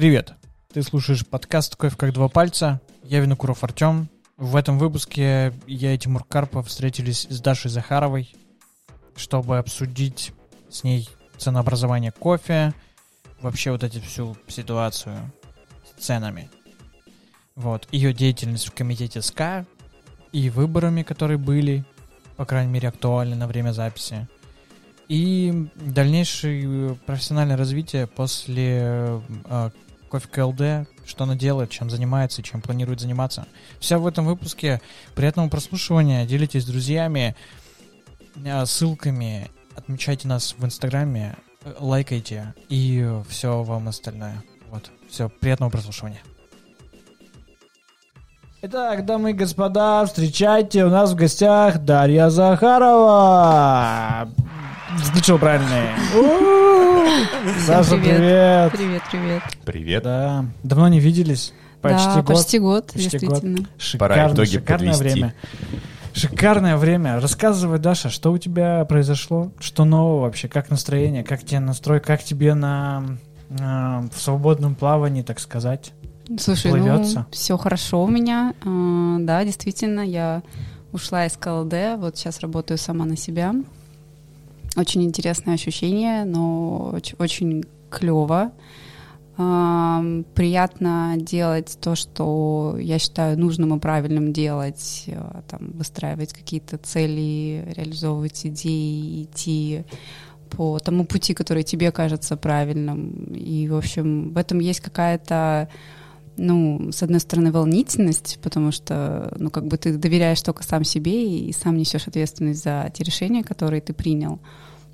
Привет! Ты слушаешь подкаст «Кофе как два пальца». Я Винокуров Артем. В этом выпуске я и Тимур Карпов встретились с Дашей Захаровой, чтобы обсудить с ней ценообразование кофе, вообще вот эту всю ситуацию с ценами. Вот, ее деятельность в комитете СКА и выборами, которые были, по крайней мере, актуальны на время записи. И дальнейшее профессиональное развитие после э, Кофе КЛД, что она делает, чем занимается чем планирует заниматься. Все в этом выпуске. Приятного прослушивания, делитесь с друзьями, э, ссылками, отмечайте нас в Инстаграме, э, лайкайте и все вам остальное. Вот, все, приятного прослушивания. Итак, дамы и господа, встречайте, у нас в гостях Дарья Захарова. Включил правильный. Саша, привет. Привет, привет. Привет. Да, давно не виделись. Почти да, год. почти год, Почти действительно. год. Пора Шикарное, итоги шикарное подвести. время. Шикарное время. Рассказывай, Даша, что у тебя произошло? Что нового вообще? Как настроение? Как тебе настрой? Как тебе на, на- в свободном плавании, так сказать? Слушай, Плывётся? ну, все хорошо у меня. А, да, действительно, я ушла из КЛД, вот сейчас работаю сама на себя. Очень интересное ощущение, но оч- очень клево. приятно делать то, что я считаю нужным и правильным делать, а, там, выстраивать какие-то цели, реализовывать идеи, идти по тому пути, который тебе кажется правильным. И, в общем, в этом есть какая-то ну, с одной стороны, волнительность, потому что, ну, как бы ты доверяешь только сам себе и сам несешь ответственность за те решения, которые ты принял.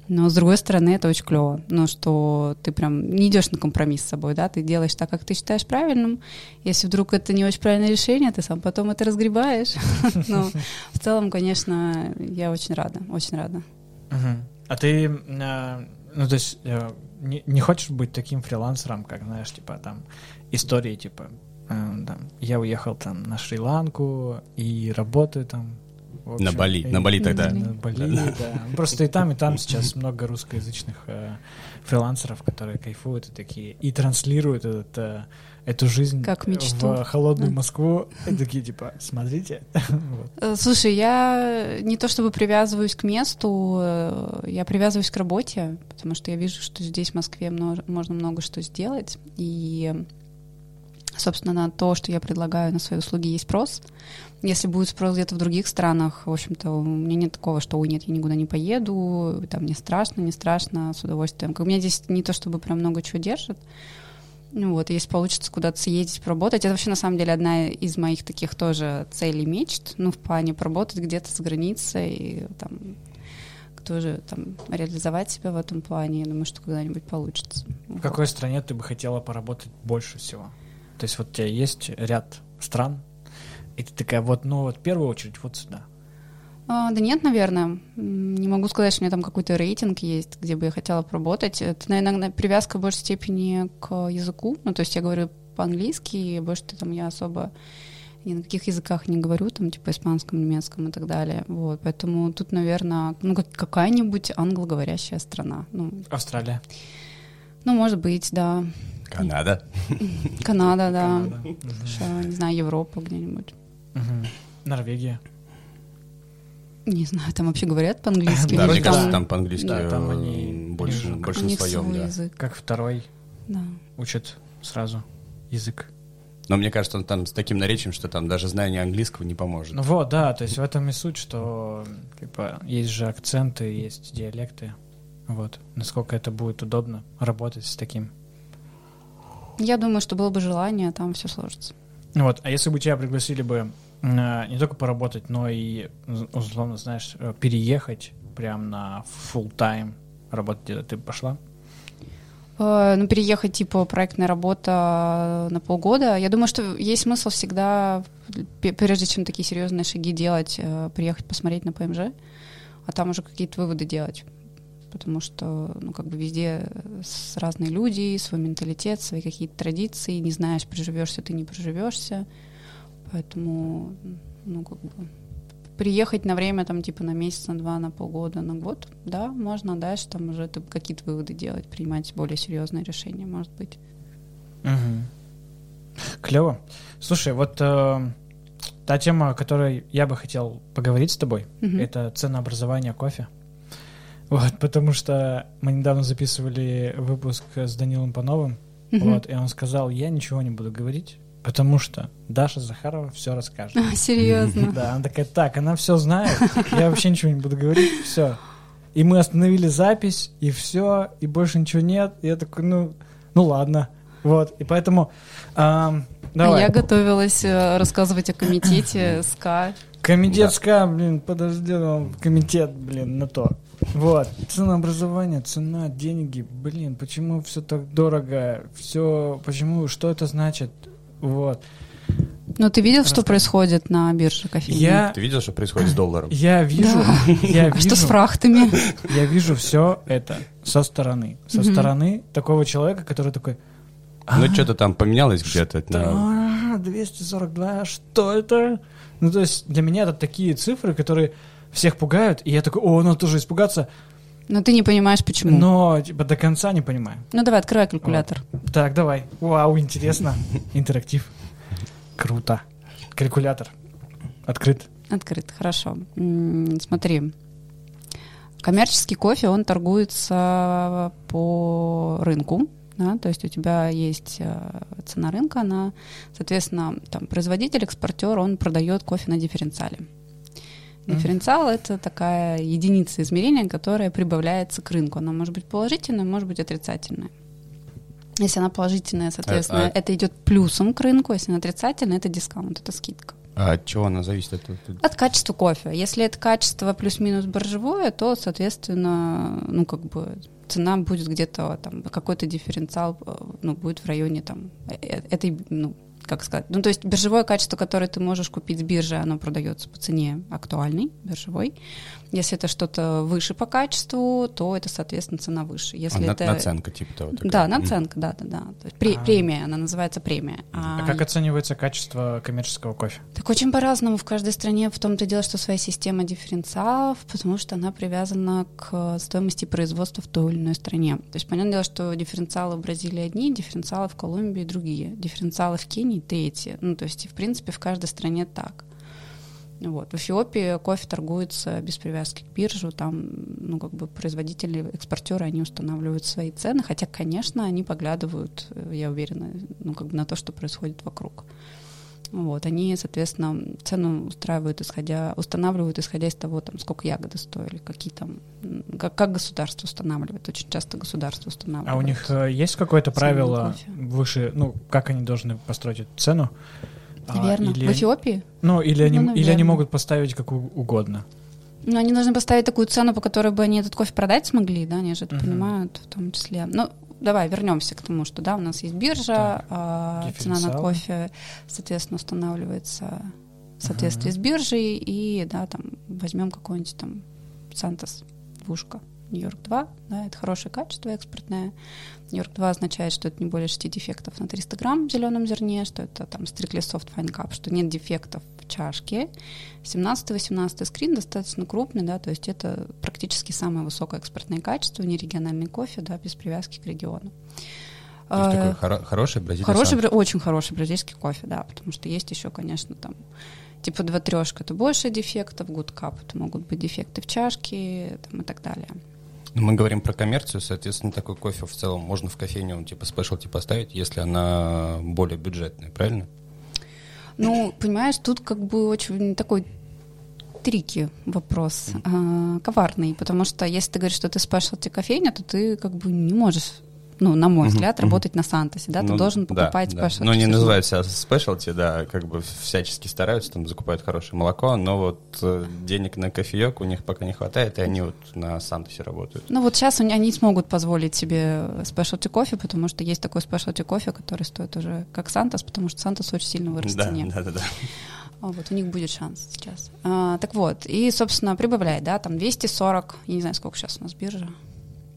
Но с другой стороны, это очень клево, ну, что ты прям не идешь на компромисс с собой, да, ты делаешь так, как ты считаешь правильным. Если вдруг это не очень правильное решение, ты сам потом это разгребаешь. Но в целом, конечно, я очень рада, очень рада. А ты, э, ну, то есть, э, не, не хочешь быть таким фрилансером, как, знаешь, типа, там, истории, типа, э, там, я уехал там на Шри-Ланку и работаю там. общем, На Бали, и- на Бали тогда. На Бали, да. Просто и там, и там сейчас много русскоязычных э, фрилансеров, которые кайфуют и такие, и транслируют этот, э, эту жизнь Как мечту. в холодную Да. Москву. И такие, типа, смотрите. Вот. Э, Слушай, я не то чтобы привязываюсь к месту, э, я привязываюсь к работе, потому что я вижу, что здесь, в Москве, мно- можно много что сделать. И, собственно, на то, что я предлагаю на свои услуги, есть спрос. Если будет спрос где-то в других странах, в общем-то, у меня нет такого, что «Ой, нет, я никуда не поеду, там не страшно, не страшно, с удовольствием». Бы Меня здесь не то чтобы прям много чего держит, ну вот, если получится куда-то съездить, поработать, это вообще на самом деле одна из моих таких тоже целей, мечт, ну, в плане поработать где-то с границей, там тоже там реализовать себя в этом плане, я думаю, что когда-нибудь получится. В какой стране ты бы хотела поработать больше всего? То есть вот у тебя есть ряд стран, и ты такая, вот, ну вот в первую очередь вот сюда. А, да нет, наверное. Не могу сказать, что у меня там какой-то рейтинг есть, где бы я хотела поработать. Это, наверное, привязка в большей степени к языку. Ну, то есть я говорю по-английски, и больше там я особо ни на каких языках не говорю, там, типа испанском, немецком и так далее. Вот, поэтому тут, наверное, ну, как- какая-нибудь англоговорящая страна. Ну, Австралия. ну, может быть, да. Канада. Канада, да. Канада. Не знаю, Европа где-нибудь. Норвегия. Не знаю, там вообще говорят по-английски. Да, мне кажется, там по-английски да, там э, они- больше, же больше своем, свой да. язык. Как второй Да. учат сразу язык. Но мне кажется, он там с таким наречием, что там даже знание английского не поможет. Ну вот, да, то есть в этом и суть, что типа, есть же акценты, есть диалекты. Вот. Насколько это будет удобно работать с таким. Я думаю, что было бы желание, там все сложится. Вот, а если бы тебя пригласили бы э, не только поработать, но и, условно, знаешь, э, переехать прям на full time работать где-то, ты бы пошла? Э, Ну, переехать, типа, проектная работа на полгода. Я думаю, что есть смысл всегда, прежде чем такие серьезные шаги делать, э, приехать посмотреть на ПМЖ, а там уже какие-то выводы делать. Потому что, ну, как бы везде с разные люди, свой менталитет, свои какие-то традиции. Не знаешь, приживешься ты, не приживешься. Поэтому, ну, как бы приехать на время, там, типа, на месяц, на два, на полгода, на год, да, можно, дальше там уже какие-то выводы делать, принимать более серьезные решения, может быть. Мгм. Клево. Слушай, вот э, та тема, о которой я бы хотел поговорить с тобой, Мгм. это ценообразование кофе. Вот, потому что мы недавно записывали выпуск с Данилом Пановым, Мгм. вот, и он сказал, я ничего не буду говорить, потому что Даша Захарова все расскажет. А, Серьезно. Да, она такая, так, она все знает, я вообще ничего не буду говорить, все. И мы остановили запись, и все, и больше ничего нет. И я такой, ну, ну ладно. Вот, и поэтому А давай. Я готовилась э, рассказывать о комитете СКА. Комитет СКА, блин, подожди, ну, комитет, блин, на то. Вот, ценообразование, цена, деньги, блин, почему все так дорого, все, почему, что это значит, вот. Ну, ты видел, что происходит на бирже кофеина? Я, Ты видел, что происходит с долларом? я вижу, Да. я А что с вижу, фрахтами? я вижу все это со стороны, со Мгм. стороны такого человека, который такой, Ну, что-то там поменялось где-то. на- «А, 242, что это? Ну, то есть для меня это такие цифры, которые всех пугают, и я такой, о, надо тоже испугаться, Но ты не понимаешь, почему. но типа до конца не понимаю. Ну, давай, открывай калькулятор. Так, давай. Вау, интересно. Интерактив. Круто. Калькулятор. Открыт. Открыт, хорошо. Смотри. Коммерческий кофе, он торгуется по рынку, да, то есть у тебя есть э, цена рынка, она, соответственно, там производитель, экспортер, он продает кофе на дифференциале. Дифференциал это такая единица измерения, которая прибавляется к рынку. Она может быть положительная, может быть отрицательная. Если она положительная, соответственно, а- это идет плюсом к рынку, если она отрицательная, это дискаунт, это скидка. А от чего она зависит? от- от- качества кофе. Если это качество плюс-минус боржевое, то, соответственно, ну, как бы цена будет где-то там, какой-то дифференциал, э, ну, будет в районе там э, этой, ну, как сказать, ну, то есть биржевое качество, которое ты можешь купить с биржи, оно продается по цене актуальной, биржевой. Если это что-то выше по качеству, то это, соответственно, цена выше. А, Если на- это... Наценка типа того. такая. Да, наценка, да, да, да. То есть пре- А. премия, она называется премия. А как оценивается качество коммерческого кофе? Так очень по-разному в каждой стране. В том-то дело, что своя система дифференциалов, потому что она привязана к стоимости производства в той или иной стране. То есть, понятное дело, что дифференциалы в Бразилии одни, дифференциалы в Колумбии другие, дифференциалы в Кении третьи. Ну, то есть, в принципе, в каждой стране так. Вот. В Эфиопии кофе торгуется без привязки к биржу, там, ну, как бы производители, экспортеры, они устанавливают свои цены, хотя, конечно, они поглядывают, э, я уверена, ну, как бы на то, что происходит вокруг. Вот, они, соответственно, цену устраивают, исходя, устанавливают, исходя из того, там, сколько ягоды стоили, какие там, как, как государство устанавливает. Очень часто государство устанавливает. А у них э, есть какое-то правило выше, ну, как они должны построить эту цену? Наверное. Или... В Эфиопии? Ну, или они, ну, или они могут поставить как угодно. Ну, они должны поставить такую цену, по которой бы они этот кофе продать смогли, да, они же это угу. понимают в том числе. Ну, давай вернемся к тому, что, да, у нас есть биржа, так, э, цена на кофе, соответственно, устанавливается в соответствии угу. с биржей, и, да, там, возьмем какой-нибудь там Сантос, Вушка, Нью-Йорк-2, да, это хорошее качество экспортное. Нью-Йорк-2 означает, что это не более 6 дефектов на 300 грамм в зеленом зерне, что это там стрикли soft fine cup, что нет дефектов в чашке. 17-18 скрин достаточно крупный, да, то есть это практически самое высокое экспортное качество, не региональный кофе, да, без привязки к региону. То есть такой э, хоро- хороший бразильский Хороший, сам. очень хороший бразильский кофе, да, потому что есть еще, конечно, там типа два трешка это больше дефектов, гудкап это могут быть дефекты в чашке там, и так далее. Ну, Мы говорим про коммерцию, соответственно, такой кофе в целом можно в кофейню типа спешлти поставить, если она более бюджетная, правильно? Ну, понимаешь, тут как бы очень такой трики вопрос, а, коварный, потому что если ты говоришь, что ты спешлти кофейня, то ты как бы не можешь, ну, на мой взгляд, работать на Сантосе, да, ты Ну, должен да, покупать да. specialty Ну, не называют себя спешлти, да, как бы всячески стараются, там закупают хорошее молоко, но вот э, денег на кофеек у них пока не хватает, и они вот на Сантосе работают. Ну вот сейчас они они смогут позволить себе спешлти кофе, потому что есть такой спешлти кофе, который стоит уже как Сантос, потому что Сантос очень сильно вырос в Да, цене. да, да, да. А Вот, у них будет шанс сейчас. А, так вот, и, собственно, прибавляет, да, там 240, я не знаю, сколько сейчас у нас биржа.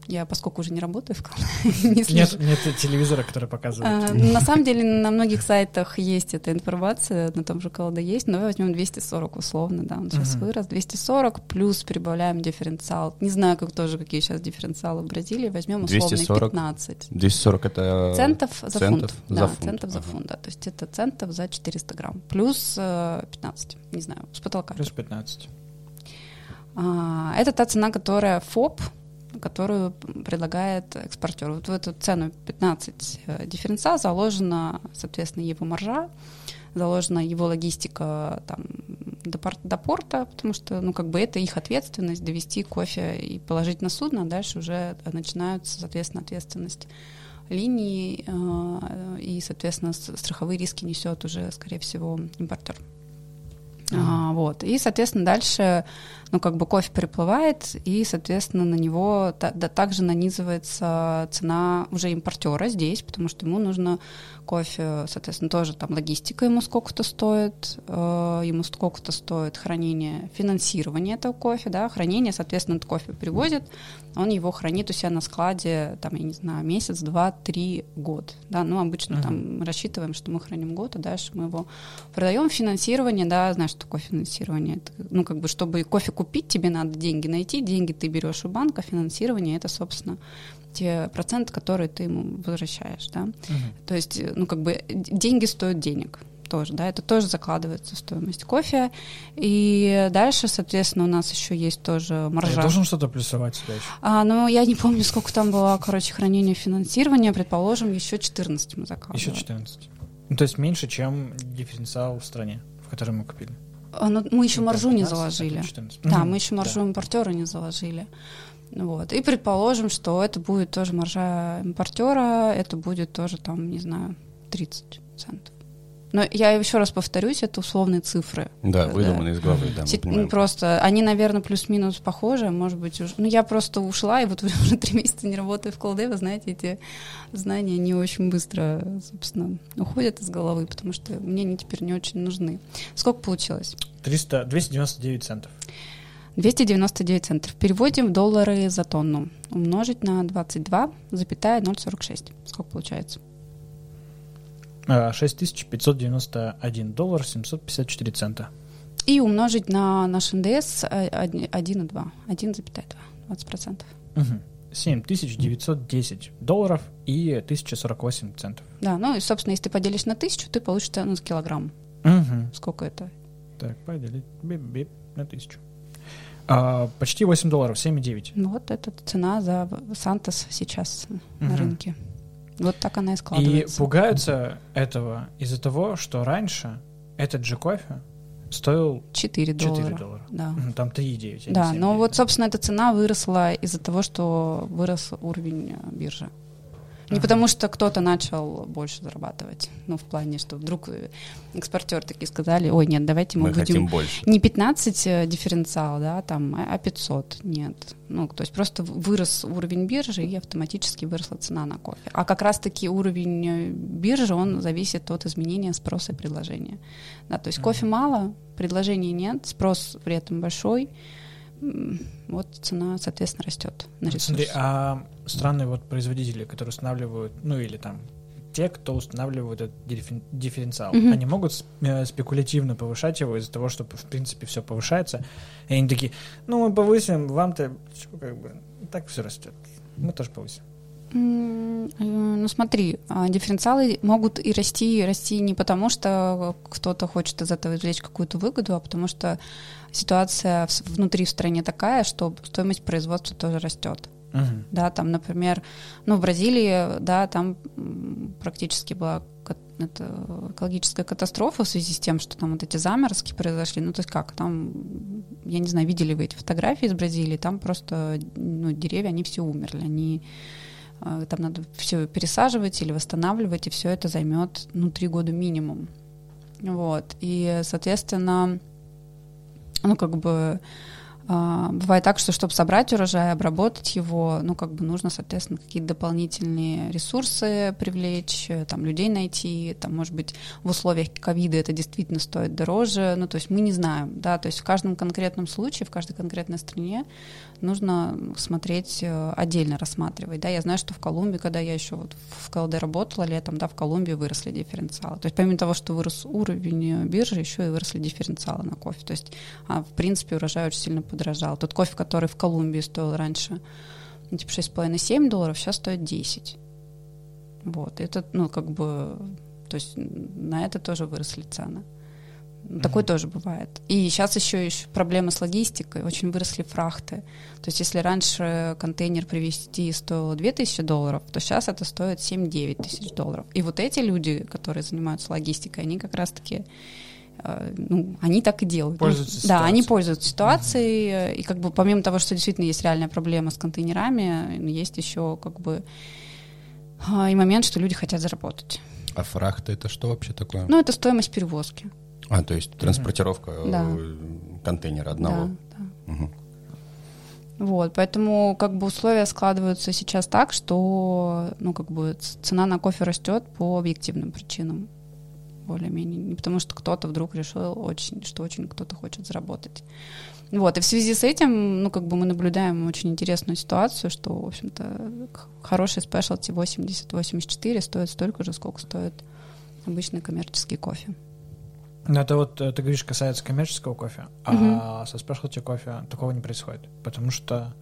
Я, поскольку уже не работаю в Калдаве, не Нет, нет телевизора, который показывает. А, На самом деле на многих сайтах есть эта информация, на том же Калда есть, но возьмем 240 условно, да, он сейчас Мгм. вырос, 240 плюс прибавляем дифференциал. Не знаю, как тоже, какие сейчас дифференциалы в Бразилии, возьмем условно 240? 15. 240 это... Центов за центов фунт. за да, фунт. центов за Ага. фунт, да. То есть это центов за 400 грамм. Плюс э, 15, не знаю, с потолка. Плюс 15. А, Это та цена, которая ФОП, которую предлагает экспортер. Вот в эту цену 15 э, дифференциал заложена, соответственно, его маржа, заложена его логистика там, до, пор- до порта, потому что, ну, как бы это их ответственность довести кофе и положить на судно, а дальше уже начинаются, соответственно, ответственность линии, э, и, соответственно, страховые риски несет уже, скорее всего, импортер. А, вот. И, соответственно, дальше, ну, как бы кофе приплывает, и, соответственно, на него да, также нанизывается цена уже импортера здесь, потому что ему нужно кофе, соответственно, тоже там логистика ему сколько-то стоит, э, ему сколько-то стоит хранение, финансирование этого кофе, да, хранение, соответственно, этот кофе привозит, он его хранит у себя на складе, там, я не знаю, месяц, два, три, год, да, ну, обычно Мгм. там рассчитываем, что мы храним год, а дальше мы его продаем. Финансирование, да, знаешь, что такое финансирование? Это, ну, как бы, чтобы кофе купить, тебе надо деньги найти, деньги ты берешь у банка, финансирование — это, собственно, те проценты, которые ты ему возвращаешь, да. Мгм. То есть, э, ну, как бы д- деньги стоят денег тоже, да, это тоже закладывается в стоимость кофе. И дальше, соответственно, у нас еще есть тоже А маржа. Я должен что-то плюсовать сюда еще. А, ну, я не помню, сколько там было, короче, хранение финансирования, предположим, еще 14 мы закладывали. Еще 14. Ну, то есть меньше, чем дифференциал в стране, в которой мы купили. А, ну, мы еще Ну, маржу не 15, заложили. это 14. Да, Мгм. мы еще маржу Да. импортера не заложили. Вот. И предположим, что это будет тоже маржа импортера, это будет тоже там, не знаю, 30 центов. Но я еще раз повторюсь, это условные цифры. Да, Да. выдуманный из головы, да, мы ну, просто они, наверное, плюс-минус похожи, может быть, уже. Ну, я просто ушла, и вот уже три месяца не работаю в колде, вы знаете, эти знания не очень быстро, собственно, уходят из головы, потому что мне они теперь не очень нужны. Сколько получилось? 300, 299 центов. 299 центов. Переводим в доллары за тонну. Умножить на 22,046. Сколько получается? А, 6591 доллар 754 цента. И умножить на наш НДС э, один- 1,2. 1,2. 20%. Мгм. 7910 долларов и 1048 центов. Да, ну и, собственно, если ты поделишь на тысячу, ты получишь цену за килограмм. Мгм. Сколько это? Так, поделить бип-бип на тысячу. А, почти 8 долларов, 7,9. Ну, Вот это цена за Сантос сейчас на Мгм. рынке. Вот так она и И складывается. пугаются этого из-за того, что раньше этот же кофе стоил 4 доллара. 4 доллара. Да. Там 3,9. а не Да, 7,9, но вот, собственно, эта цена выросла из-за того, что вырос уровень биржи. Не Ага. потому что кто-то начал больше зарабатывать. Ну, в плане, что вдруг экспортеры такие сказали, ой, нет, давайте мы, Мы будем хотим больше. не 15 э, дифференциал, да, там, а а 500, нет. Ну, то есть просто вырос уровень биржи, и автоматически выросла цена на кофе. А как раз-таки уровень э, биржи, он зависит от изменения спроса и предложения. Да, то есть кофе мало, предложения нет, спрос при этом большой, вот цена, соответственно, растет на ресурс. Смотри, а странные вот производители, которые устанавливают, ну или там те, кто устанавливают этот дифференциал, Мгм. они могут э, спекулятивно повышать его из-за того, что в принципе все повышается, и они такие, ну мы повысим, вам-то как бы так все растет, мы тоже повысим. Э, Ну смотри, а, дифференциалы могут и расти, и расти не потому, что кто-то хочет из этого извлечь какую-то выгоду, а потому что ситуация внутри в стране такая, что стоимость производства тоже растет. Мгм. Да, там, например, ну, в Бразилии, да, там практически была это, экологическая катастрофа в связи с тем, что там вот эти заморозки произошли. Ну, то есть как, там, я не знаю, видели вы эти фотографии из Бразилии, там просто, ну, деревья, они все умерли, они э, там надо все пересаживать или восстанавливать, и все это займет, ну, три года минимум. Вот. И, соответственно, ну, как бы бывает так, что чтобы собрать урожай, обработать его, ну, как бы нужно, соответственно, какие-то дополнительные ресурсы привлечь, э, там, людей найти, там, может быть, в условиях ковида это действительно стоит дороже, ну, то есть мы не знаем, да, то есть в каждом конкретном случае, в каждой конкретной стране нужно смотреть э, отдельно, рассматривать, да, я знаю, что в Колумбии, когда я еще вот в КЛД работала летом, да, в Колумбии выросли дифференциалы, то есть помимо того, что вырос уровень биржи, еще и выросли дифференциалы на кофе, то есть, а, в принципе, урожай очень сильно подорожал. Тот кофе, который в Колумбии стоил раньше, ну, типа 6,5-7 долларов, сейчас стоит 10. Вот, это, ну, как бы, то есть на это тоже выросли цены. Такое mm-hmm. тоже бывает. И сейчас еще, еще проблема с логистикой, очень выросли фрахты. То есть если раньше контейнер привезти стоил 2000 долларов, то сейчас это стоит 7-9 тысяч долларов. И вот эти люди, которые занимаются логистикой, они как раз-таки ну, они так и делают. Пользуются ну, да, они пользуются ситуацией, mm-hmm. и как бы помимо того, что действительно есть реальная проблема с контейнерами, есть еще как бы а, и момент, что люди хотят заработать. А фрахта это что вообще такое? Ну, это стоимость перевозки. А, то есть транспортировка да. контейнера одного. Да, да. Угу. Вот, поэтому как бы условия складываются сейчас так, что ну как бы цена на кофе растет по объективным причинам более-менее. Не потому что кто-то вдруг решил, очень, что очень кто-то хочет заработать. Вот, и в связи с этим, ну, как бы мы наблюдаем очень интересную ситуацию, что, в общем-то, хороший спешлти 80-84 стоит столько же, сколько стоит обычный коммерческий кофе. Ну, это вот, э, ты говоришь, касается коммерческого кофе, а угу. со спешлти кофе такого не происходит, потому что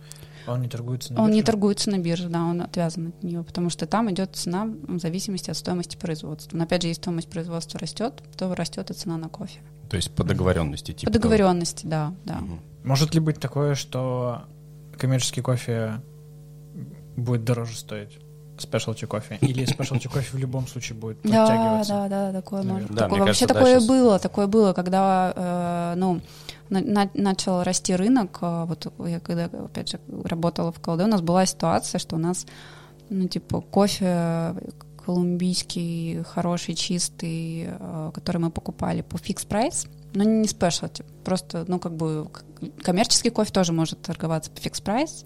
он не торгуется на Он бирже? не торгуется на бирже, да, он отвязан от нее, потому что там идет цена в зависимости от стоимости производства. Но опять же, если стоимость производства растет, то растет и цена на кофе. То есть по договоренности, типа. По договоренности, да, да. Угу. Может ли быть такое, что коммерческий кофе будет дороже стоить? спешлти кофе? Или спешлти кофе в любом случае будет подтягиваться? Да, да, да, такое может. Да, такое, вообще кажется, такое да, было, такое было, когда, э, ну, на, начал расти рынок, а вот я когда, опять же, работала в Колде, у нас была ситуация, что у нас, ну, типа, кофе колумбийский, хороший, чистый, а, который мы покупали по fixed price, но не specialty, просто, ну, как бы, коммерческий кофе тоже может торговаться по fixed price,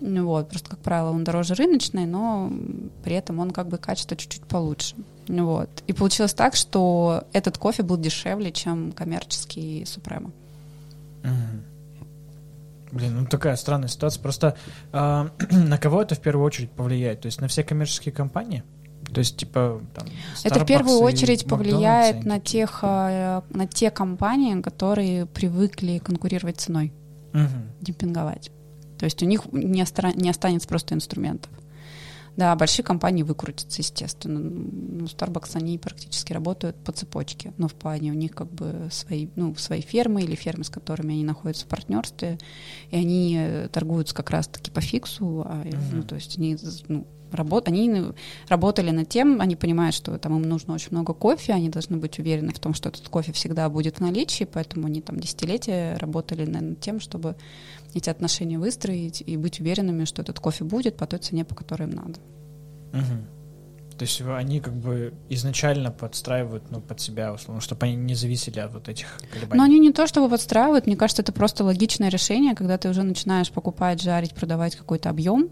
вот, просто, как правило, он дороже рыночный, но при этом он как бы качество чуть-чуть получше. Вот. И получилось так, что этот кофе был дешевле, чем коммерческий Супрема. Блин, ну такая странная ситуация. Просто э, на кого это в первую очередь повлияет? То есть на все коммерческие компании? То есть, типа, там, Это в первую очередь повлияет на тех, э, на те компании, которые привыкли конкурировать ценой, угу. демпинговать. То есть у них не, остра- не останется просто инструментов. Да, большие компании выкрутятся, естественно. Ну, Starbucks, они практически работают по цепочке, но в плане у них как бы свои, ну, свои фермы или фермы, с которыми они находятся в партнерстве, и они э, торгуются как раз-таки по фиксу, а, uh-huh. ну, то есть они ну, работ, они работали над тем, они понимают, что там им нужно очень много кофе, они должны быть уверены в том, что этот кофе всегда будет в наличии, поэтому они там десятилетия работали над тем, чтобы эти отношения выстроить и быть уверенными, что этот кофе будет по той цене, по которой им надо. Угу. То есть они как бы изначально подстраивают ну, под себя, условно, чтобы они не зависели от вот этих колебаний. Но они не то чтобы подстраивают, мне кажется, это просто логичное решение, когда ты уже начинаешь покупать, жарить, продавать какой-то объем,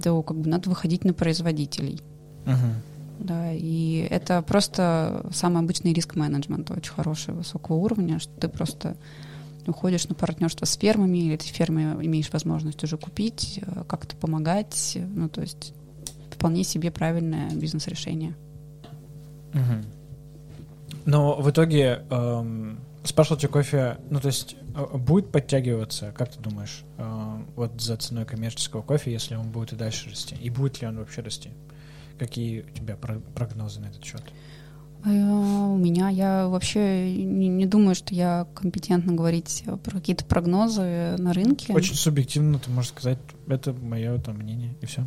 то как бы надо выходить на производителей. Угу. Да, и это просто самый обычный риск-менеджмент, очень хороший, высокого уровня, что ты просто уходишь на партнерство с фермами, или эти фермы имеешь возможность уже купить, э, как-то помогать, ну, то есть вполне себе правильное бизнес-решение. Угу. Но в итоге эм, спешлти кофе, ну, то есть э, будет подтягиваться, как ты думаешь, э, вот за ценой коммерческого кофе, если он будет и дальше расти? И будет ли он вообще расти? Какие у тебя прогнозы на этот счет? Э, у меня, я вообще не, не думаю, что я компетентна говорить про какие-то прогнозы на рынке. Очень субъективно ты можешь сказать, это мое там мнение, и все.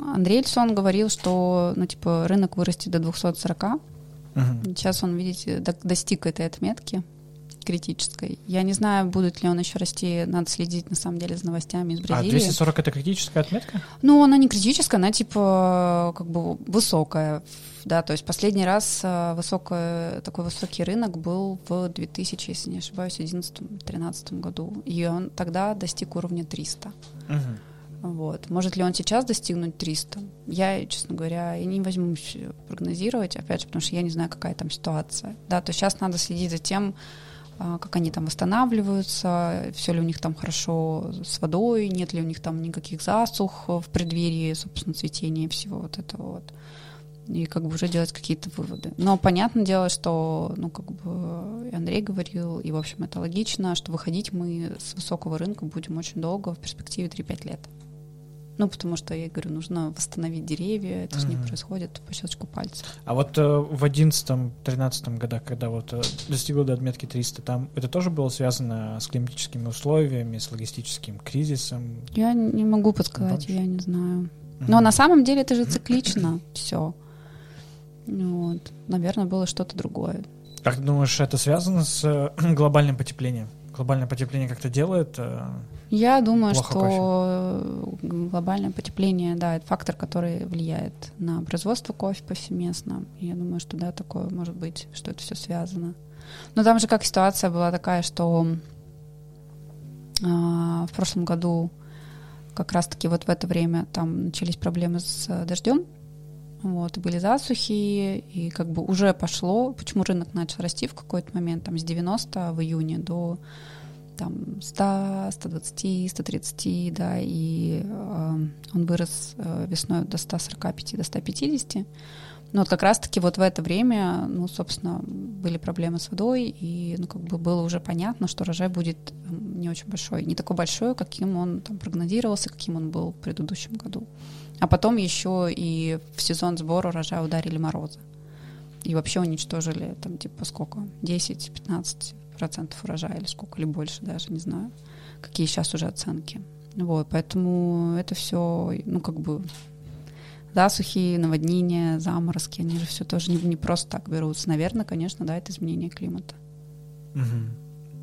Андрей Эльсон говорил, что ну, типа, рынок вырастет до 240. Угу. Сейчас он, видите, достиг этой отметки. Критической. Я не знаю, будет ли он еще расти, надо следить на самом деле за новостями из А Бразилии. 240 это критическая отметка? Ну, она не критическая, она типа как бы высокая. Да, то есть последний раз э, высокое, такой высокий рынок был в 2000, если не ошибаюсь, 2011-2013 году. И он тогда достиг уровня 300. Мгм. Вот. Может ли он сейчас достигнуть 300? Я, честно говоря, и не возьмусь прогнозировать, опять же, потому что я не знаю, какая там ситуация. Да, то сейчас надо следить за тем, а, как они там восстанавливаются, все ли у них там хорошо с водой, нет ли у них там никаких засух в преддверии, собственно, цветения всего вот этого вот. И как бы уже делать какие-то выводы. Но понятное дело, что, ну, как бы Андрей говорил, и, в общем, это логично, что выходить мы с высокого рынка будем очень долго, в перспективе 3-5 лет. Ну, потому что, я говорю, нужно восстановить деревья, это же не происходит по щелчку пальца. А вот э, в 11-13 годах, когда вот э, достигло до отметки 300, там это тоже было связано с климатическими условиями, с логистическим кризисом? Я не могу подсказать, Помнишь? я не знаю. Но на самом деле это же циклично все. Вот. Наверное, было что-то другое. Как ты думаешь, это связано с э, глобальным потеплением? Глобальное потепление как-то делает? э, Я думаю, что глобальное потепление, да, это фактор, который влияет на производство кофе повсеместно. Я думаю, что да, такое может быть, что это все связано. Но там же как ситуация была такая, что а, в прошлом году как раз-таки вот в это время там начались проблемы с э, дождем, вот, были засухи, и как бы уже пошло, почему рынок начал расти в какой-то момент, там, с 90 в июне до там 100, 120, 130, да, и э, он вырос э, весной до 145, до 150. Но вот как раз-таки вот в это время, ну, собственно, были проблемы с водой, и, ну, как бы было уже понятно, что урожай будет не очень большой. Не такой большой, каким он там прогнозировался, каким он был в предыдущем году. А потом еще и в сезон сбора урожая ударили морозы. И вообще уничтожили там типа сколько? 10-15 процентов урожая или сколько, или больше даже, не знаю. Какие сейчас уже оценки. Вот, поэтому это все, ну, как бы засухи, наводнения, заморозки, они же все тоже не, не просто так берутся. Наверное, конечно, да, это изменение климата. мгм.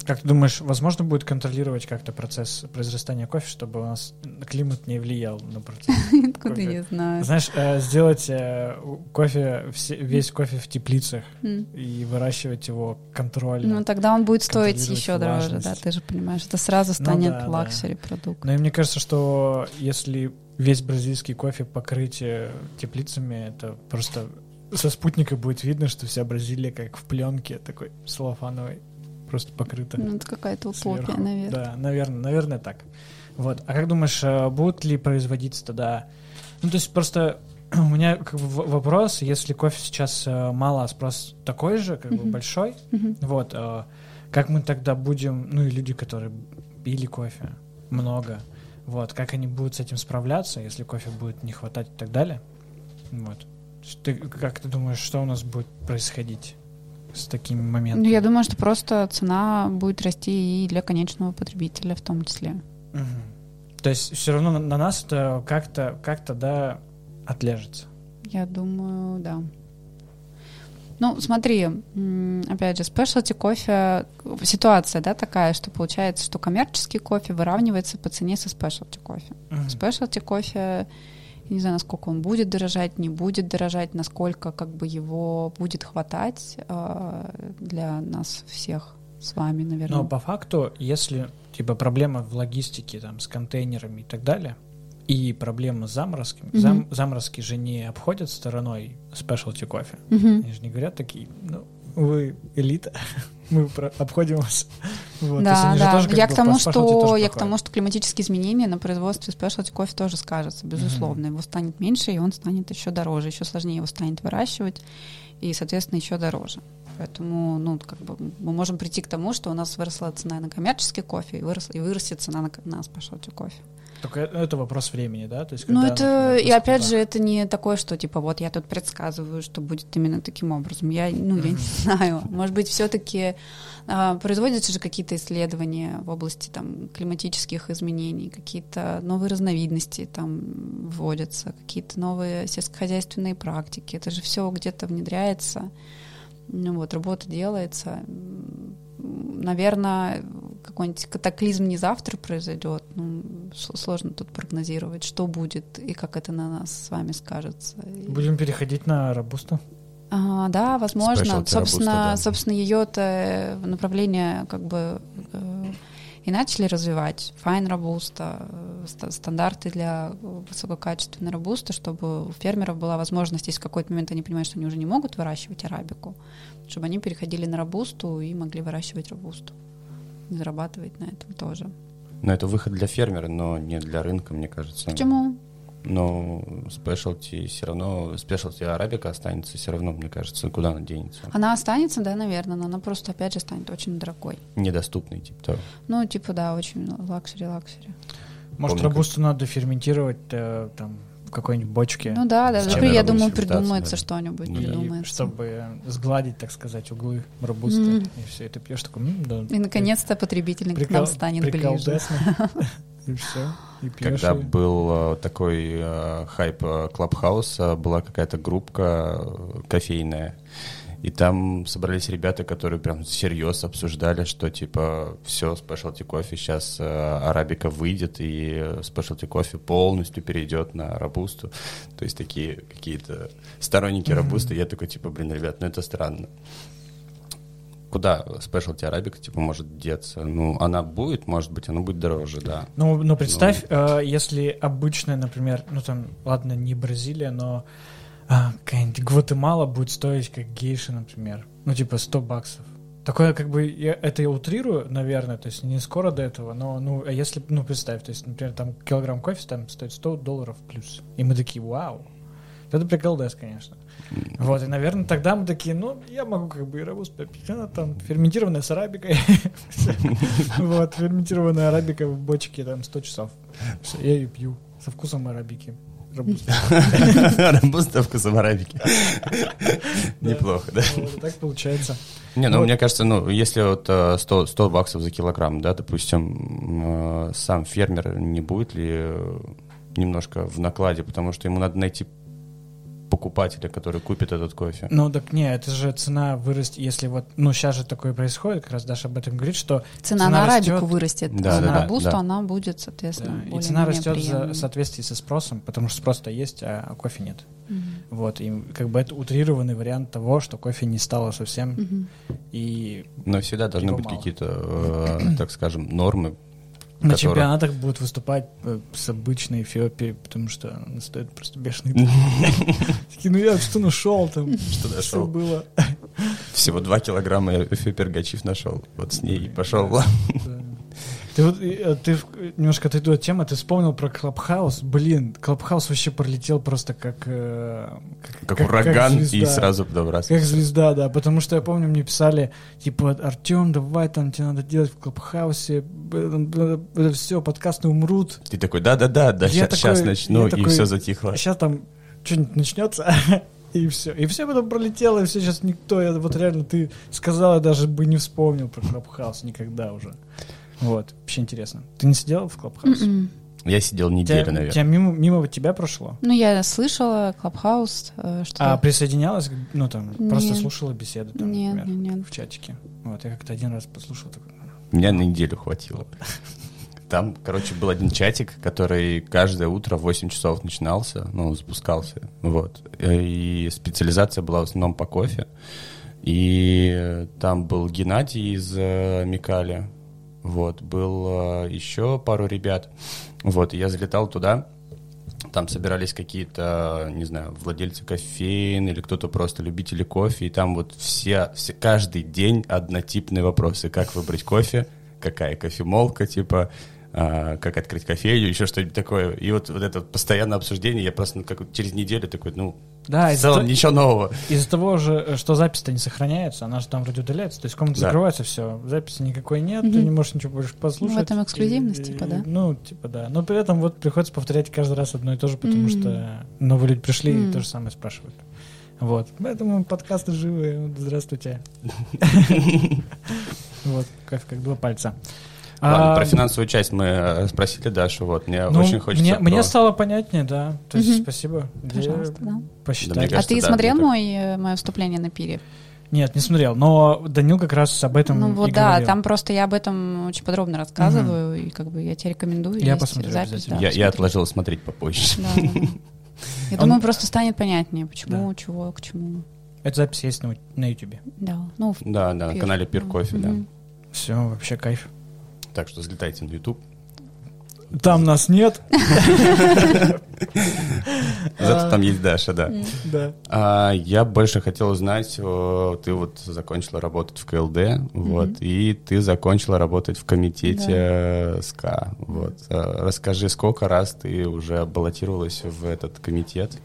Как ты думаешь, возможно будет контролировать как-то процесс произрастания кофе, чтобы у нас климат не влиял на процесс? Откуда я знаю? Знаешь, э, сделать э, кофе, весь кофе в теплицах М. и выращивать его контрольно. Ну, тогда он будет стоить еще дороже, да, ты же понимаешь. Это сразу Ну станет luxury продукт. Но и мне кажется, что если весь бразильский кофе покрыть э, теплицами, это просто со спутника будет видно, что вся Бразилия как в пленке такой целлофановой просто покрыта. Ну, это какая-то утопия, сверху. наверное. Да, наверное, наверное так. Вот. А как думаешь, э, будут ли производиться тогда? Ну, то есть просто у меня как бы вопрос, если кофе сейчас э, мало, а спрос такой же, как бы Мгм. большой, Мгм. вот, э, как мы тогда будем, ну и люди, которые пили кофе много, вот, как они будут с этим справляться, если кофе будет не хватать и так далее, вот. Ты, как ты думаешь, что у нас будет происходить с такими моментами? Ну, я думаю, что просто цена будет расти и для конечного потребителя в том числе. Мгм. То есть все равно на, на нас это как-то, как-то, да, отляжется. Я думаю, да. Ну, смотри, опять же, спешлти кофе, ситуация, да, такая, что получается, что коммерческий кофе выравнивается по цене со спешлти кофе. Спешлти кофе, я не знаю, насколько он будет дорожать, не будет дорожать, насколько как бы его будет хватать э, для нас всех с вами, наверное. Но по факту, если типа проблема в логистике там с контейнерами и так далее, и проблема с заморозками, Мгм. зам- заморозки же не обходят стороной спешлти кофе. Мгм. Они же не говорят такие, ну, вы элита, мы обходим вас. Вот, Да, да. тоже Я бы к тому, specialty что я к тому, что климатические изменения на производстве спешлти кофе тоже скажутся, безусловно. Его станет меньше, и он станет еще дороже, еще сложнее его станет выращивать, и, соответственно, еще дороже. Поэтому, ну, как бы мы можем прийти к тому, что у нас выросла цена на коммерческий кофе и, выросла, и вырастет цена на, на спешлти кофе. Только э- это вопрос времени, да? То есть, Ну, это, и опять же, это не такое, что, типа, вот я тут предсказываю, что будет именно таким образом. Я, ну, я не знаю. Может быть, все-таки производятся же какие-то исследования в области там климатических изменений, какие-то новые разновидности там вводятся, какие-то новые сельскохозяйственные практики. Это же все где-то внедряется. Ну вот, работа делается. Наверное, какой-нибудь катаклизм не завтра произойдет. Ну, сложно тут прогнозировать, что будет и как это на нас с вами скажется. Будем переходить на Робусту. А, да, возможно. Specialty собственно, Robusta, да. собственно, ее-то направление как бы э, и начали развивать fine robusta, э, стандарты для высококачественной робуста, чтобы у фермеров была возможность, если в какой-то момент они понимают, что они уже не могут выращивать арабику, чтобы они переходили на робусту и могли выращивать робусту. Зарабатывать на этом тоже. Но это выход для фермера, но не для рынка, мне кажется. Почему? но specialty все равно, specialty арабика останется все равно, мне кажется, куда она денется. Она останется, да, наверное, но она просто, опять же, станет очень дорогой. Недоступный, типа того. Ну, типа, да, очень luxury-luxury. Может, Помню, робусту как... надо ферментировать э, там какой-нибудь бочке. Ну да, да, да. Я думаю, придумается да. что-нибудь. Ну, придумается. Чтобы сгладить, так сказать, углы робуста. Mm-hmm. И все, и ты пьешь такой, м да. И наконец-то потребитель прикол, к нам станет ближе. И все. И Когда был э, такой э, хайп Клабхауса, э, была какая-то группка э, кофейная, и там собрались ребята, которые прям всерьез обсуждали, что типа все, specialty кофе, сейчас э, арабика выйдет, и specialty кофе полностью перейдет на робусту. То есть такие какие-то сторонники mm-hmm. робуста. Я такой, типа, блин, ребят, ну это странно куда specialty арабика, типа, может деться? Ну, она будет, может быть, она будет дороже, да. Ну, ну представь, но... э, если обычная, например, ну, там, ладно, не Бразилия, но э, какая-нибудь Гватемала будет стоить как гейша, например. Ну, типа, 100 баксов. Такое, как бы, я, это я утрирую, наверное, то есть не скоро до этого, но, ну, а если, ну, представь, то есть, например, там килограмм кофе там стоит 100 долларов плюс. И мы такие, вау. Это приколдес, конечно. Вот, и, наверное, тогда мы такие, ну, я могу как бы и робуст попить. Она там ферментированная с арабикой. Вот, ферментированная арабика в бочке там 100 часов. Я ее пью со вкусом арабики. Робуста. Робуста вкусом арабики. Неплохо, да? Так получается. Не, ну, мне кажется, ну, если вот 100, э, 100 баксов за килограмм, да, допустим, э, сам фермер не будет ли э, немножко в накладе, потому что ему надо найти покупателя, который купит этот кофе. Ну так не, это же цена вырастет, если вот, ну сейчас же такое происходит, как раз Даша об этом говорит, что цена, цена на арабику вырастет, да, а да, на да, рабусту да. она будет, соответственно, да. И цена растет в соответствии со спросом, потому что спрос-то есть, а кофе нет. Угу. Вот, и как бы это утрированный вариант того, что кофе не стало совсем, угу. и... Но всегда должны быть какие-то, э, так скажем, нормы, на который... чемпионатах будут выступать э, с обычной Эфиопией, потому что она стоит просто бешеный. Такие, ну я что нашел там? Что нашел? было. Всего два килограмма Эфиопий Рогачев нашел. Вот с ней и пошел. Ты вот э, ты немножко отойду от темы, ты вспомнил про Клабхаус. Блин, Клабхаус вообще пролетел просто как... Э, как, как ураган как и сразу подобрался. Как звезда, да. Потому что я помню, мне писали, типа, Артем, давай там тебе надо делать в Клабхаусе. Это все, подкасты умрут. Ты такой, да-да-да, да, сейчас, такой, начну, и такой, все затихло. Сейчас там что-нибудь начнется. И все. И все потом пролетело, и все сейчас никто, я, вот реально ты сказал, я даже бы не вспомнил про Клабхаус никогда уже. Вот, вообще интересно. Ты не сидела в Клабхаус? М-м. Я сидел неделю, тебя, наверное. Тебя мимо, мимо тебя прошло? Ну, я слышала Клабхаус. Э, что... А присоединялась, ну, там, нет. просто слушала беседу, там, нет, например, нет. в чатике? Вот, я как-то один раз послушал. Такой... Меня на неделю хватило. Там, короче, был один чатик, который каждое утро в 8 часов начинался, ну, запускался, вот. И специализация была в основном по кофе. И там был Геннадий из э, Микали, вот, был э, еще пару ребят. Вот, я залетал туда, там собирались какие-то, не знаю, владельцы кофеин или кто-то просто любители кофе, и там вот все, все, каждый день однотипные вопросы. Как выбрать кофе, какая кофемолка, типа, а, как открыть кофейню, еще что-нибудь такое. И вот, вот это постоянное обсуждение, я просто ну, как через неделю такой, ну, да, в целом того, ничего нового. Из-за того же, что запись-то не сохраняется, она же там вроде удаляется, то есть комната да. закрывается, все, записи никакой нет, угу. ты не можешь ничего больше послушать. Ну, в этом эксклюзивность, и, типа, да? Ну, типа, да. Но при этом вот приходится повторять каждый раз одно и то же, потому mm что новые люди пришли mm и то же самое спрашивают. Вот. Поэтому подкасты живые. Здравствуйте. Вот, кофе как два пальца. Ладно, а, про финансовую часть мы э, спросили Дашу, вот, мне ну, очень хочется... Мне, про... мне стало понятнее, да, то есть угу. спасибо. Пожалуйста, да. Посчитать. Да, кажется, а ты да, смотрел мой, э, мое вступление на пире? Нет, не смотрел, но Данил как раз об этом Ну и вот да, говорил. там просто я об этом очень подробно рассказываю, и как бы я тебе рекомендую. Я посмотрю запись, обязательно. да, я, я отложил смотреть попозже. Да, да, да. Я Он- думаю, просто станет понятнее, почему, чего, к чему. Эта запись есть на, на YouTube. Да, ну, в- Да, да, на канале Пир Кофе, да. Все, вообще кайф. Так что взлетайте на YouTube. Там нас нет. Зато там есть Даша, да. Да. А, я больше хотел узнать, ты вот закончила работать в КЛД, вот, и ты закончила работать в комитете э, СКА, вот. А, Расскажи, сколько раз ты уже баллотировалась в этот комитет?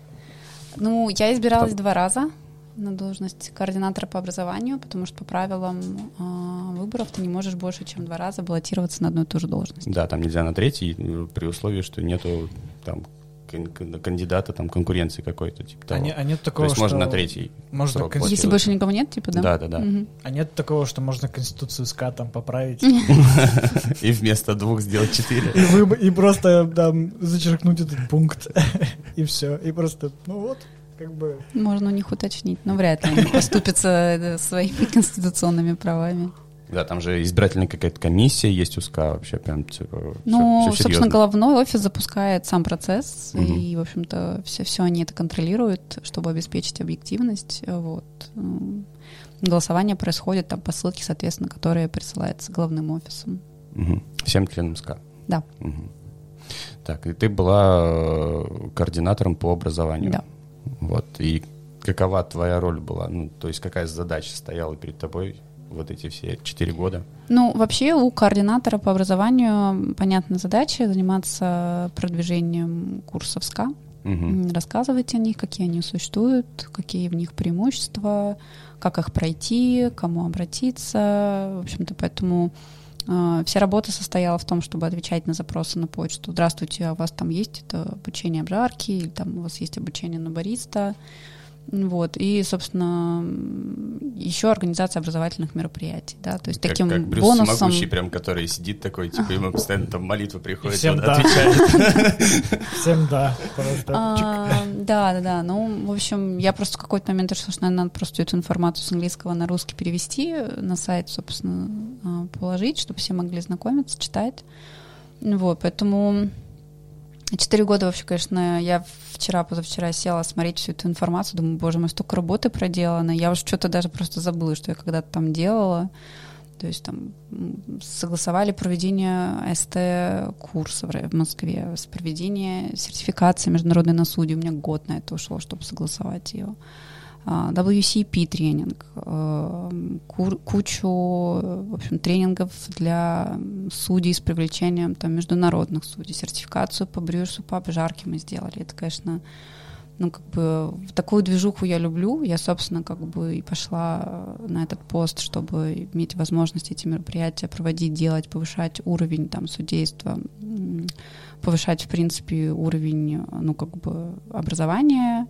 Ну, я избиралась два раза на должность координатора по образованию, потому что по правилам а, выборов ты не можешь больше, чем два раза баллотироваться на одну и ту же должность. Да, там нельзя на третий, э, при условии, что нету там кан- кан- кандидата, там конкуренции какой-то, типа того. А, не- а нет То такого, есть можно что- на третий можно срок конс- Если больше никого нет, типа, да? Да, да, да. Мгм. А нет такого, что можно Конституцию СКА там поправить И вместо двух сделать четыре. и просто там зачеркнуть этот пункт. И все. И просто, ну вот, как бы... Можно у них уточнить, но вряд ли они поступятся э, своими конституционными правами. Да, там же избирательная какая-то комиссия есть у СКА вообще прям типа, Ну, всё- всё собственно, головной офис запускает сам процесс, Мгм. и, в общем-то, все, все они это контролируют, чтобы обеспечить объективность. Вот. М, Голосование происходит там по ссылке, соответственно, которая присылается главным офисом. Мгм. Всем членам СКА. Да. Мгм. Так, и ты была э, координатором по образованию. Да. Вот. И какова твоя роль была? Ну, то есть какая задача стояла перед тобой вот эти все четыре года? Ну, вообще у координатора по образованию понятная задача заниматься продвижением курсов СКА, м, рассказывать о них, какие они существуют, какие в них преимущества, как их пройти, кому обратиться. В общем-то, поэтому вся работа состояла в том, чтобы отвечать на запросы на почту. Здравствуйте, а у вас там есть это обучение обжарки, или там у вас есть обучение на бариста. Вот. И, собственно, еще организация образовательных мероприятий. Да? То есть Как, таким как Брюс бонусом... Всемогущий, прям, который сидит такой, типа, ему постоянно там молитва приходит, всем он да. отвечает. Всем да. А, Да, да, да. Ну, в общем, я просто в какой-то момент решила, что, наверное, надо просто эту информацию с английского на русский перевести, на сайт, собственно, а, положить, чтобы все могли знакомиться, читать. Вот, поэтому четыре года вообще, конечно, я вчера, позавчера села смотреть всю эту информацию, думаю, боже мой, столько работы проделано, я уже что-то даже просто забыла, что я когда-то там делала. То есть там согласовали проведение СТ-курса в Москве, с проведение сертификации международной на суде. У меня год на это ушел, чтобы согласовать ее. WCP тренинг, э, кучу, э, в общем, тренингов для судей с привлечением там, международных судей, сертификацию по брюшу, по обжарке мы сделали. Это, конечно, ну, как бы, такую движуху я люблю. Я, собственно, как бы и пошла на этот пост, чтобы иметь возможность эти мероприятия проводить, делать, повышать уровень там судейства, повышать, в принципе, уровень, ну, как бы, образования,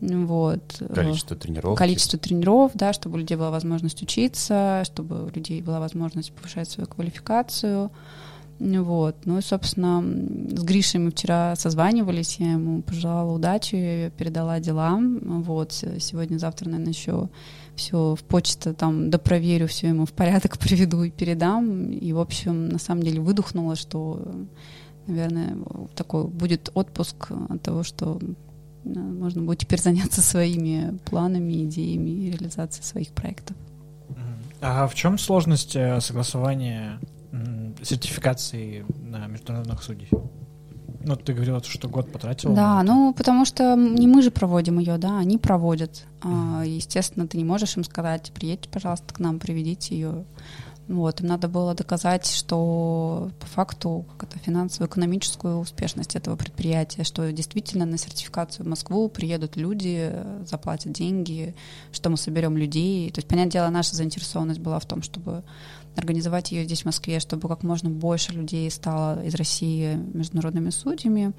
вот. Количество тренировок. Количество тренеров, да, чтобы у людей была возможность учиться, чтобы у людей была возможность повышать свою квалификацию. Вот. Ну и, собственно, с Гришей мы вчера созванивались, я ему пожелала удачи, я передала дела. Вот. Сегодня-завтра, наверное, еще все в почту там допроверю, все ему в порядок приведу и передам. И, в общем, на самом деле выдохнула, что, наверное, такой будет отпуск от того, что можно будет теперь заняться своими планами, идеями и реализацией своих проектов. А в чем сложность э, согласования сертификации на международных судей? Ну, ты говорила, что год потратила. Да, ну потому что не мы же проводим ее, да, они проводят. А, Естественно, ты не можешь им сказать, приедьте, пожалуйста, к нам, приведите ее. Вот, им надо было доказать, что по факту как это финансово-экономическую успешность этого предприятия, что действительно на сертификацию в Москву приедут люди, заплатят деньги, что мы соберем людей. То есть, понятное дело, наша заинтересованность была в том, чтобы организовать ее здесь, в Москве, чтобы как можно больше людей стало из России международными судьями.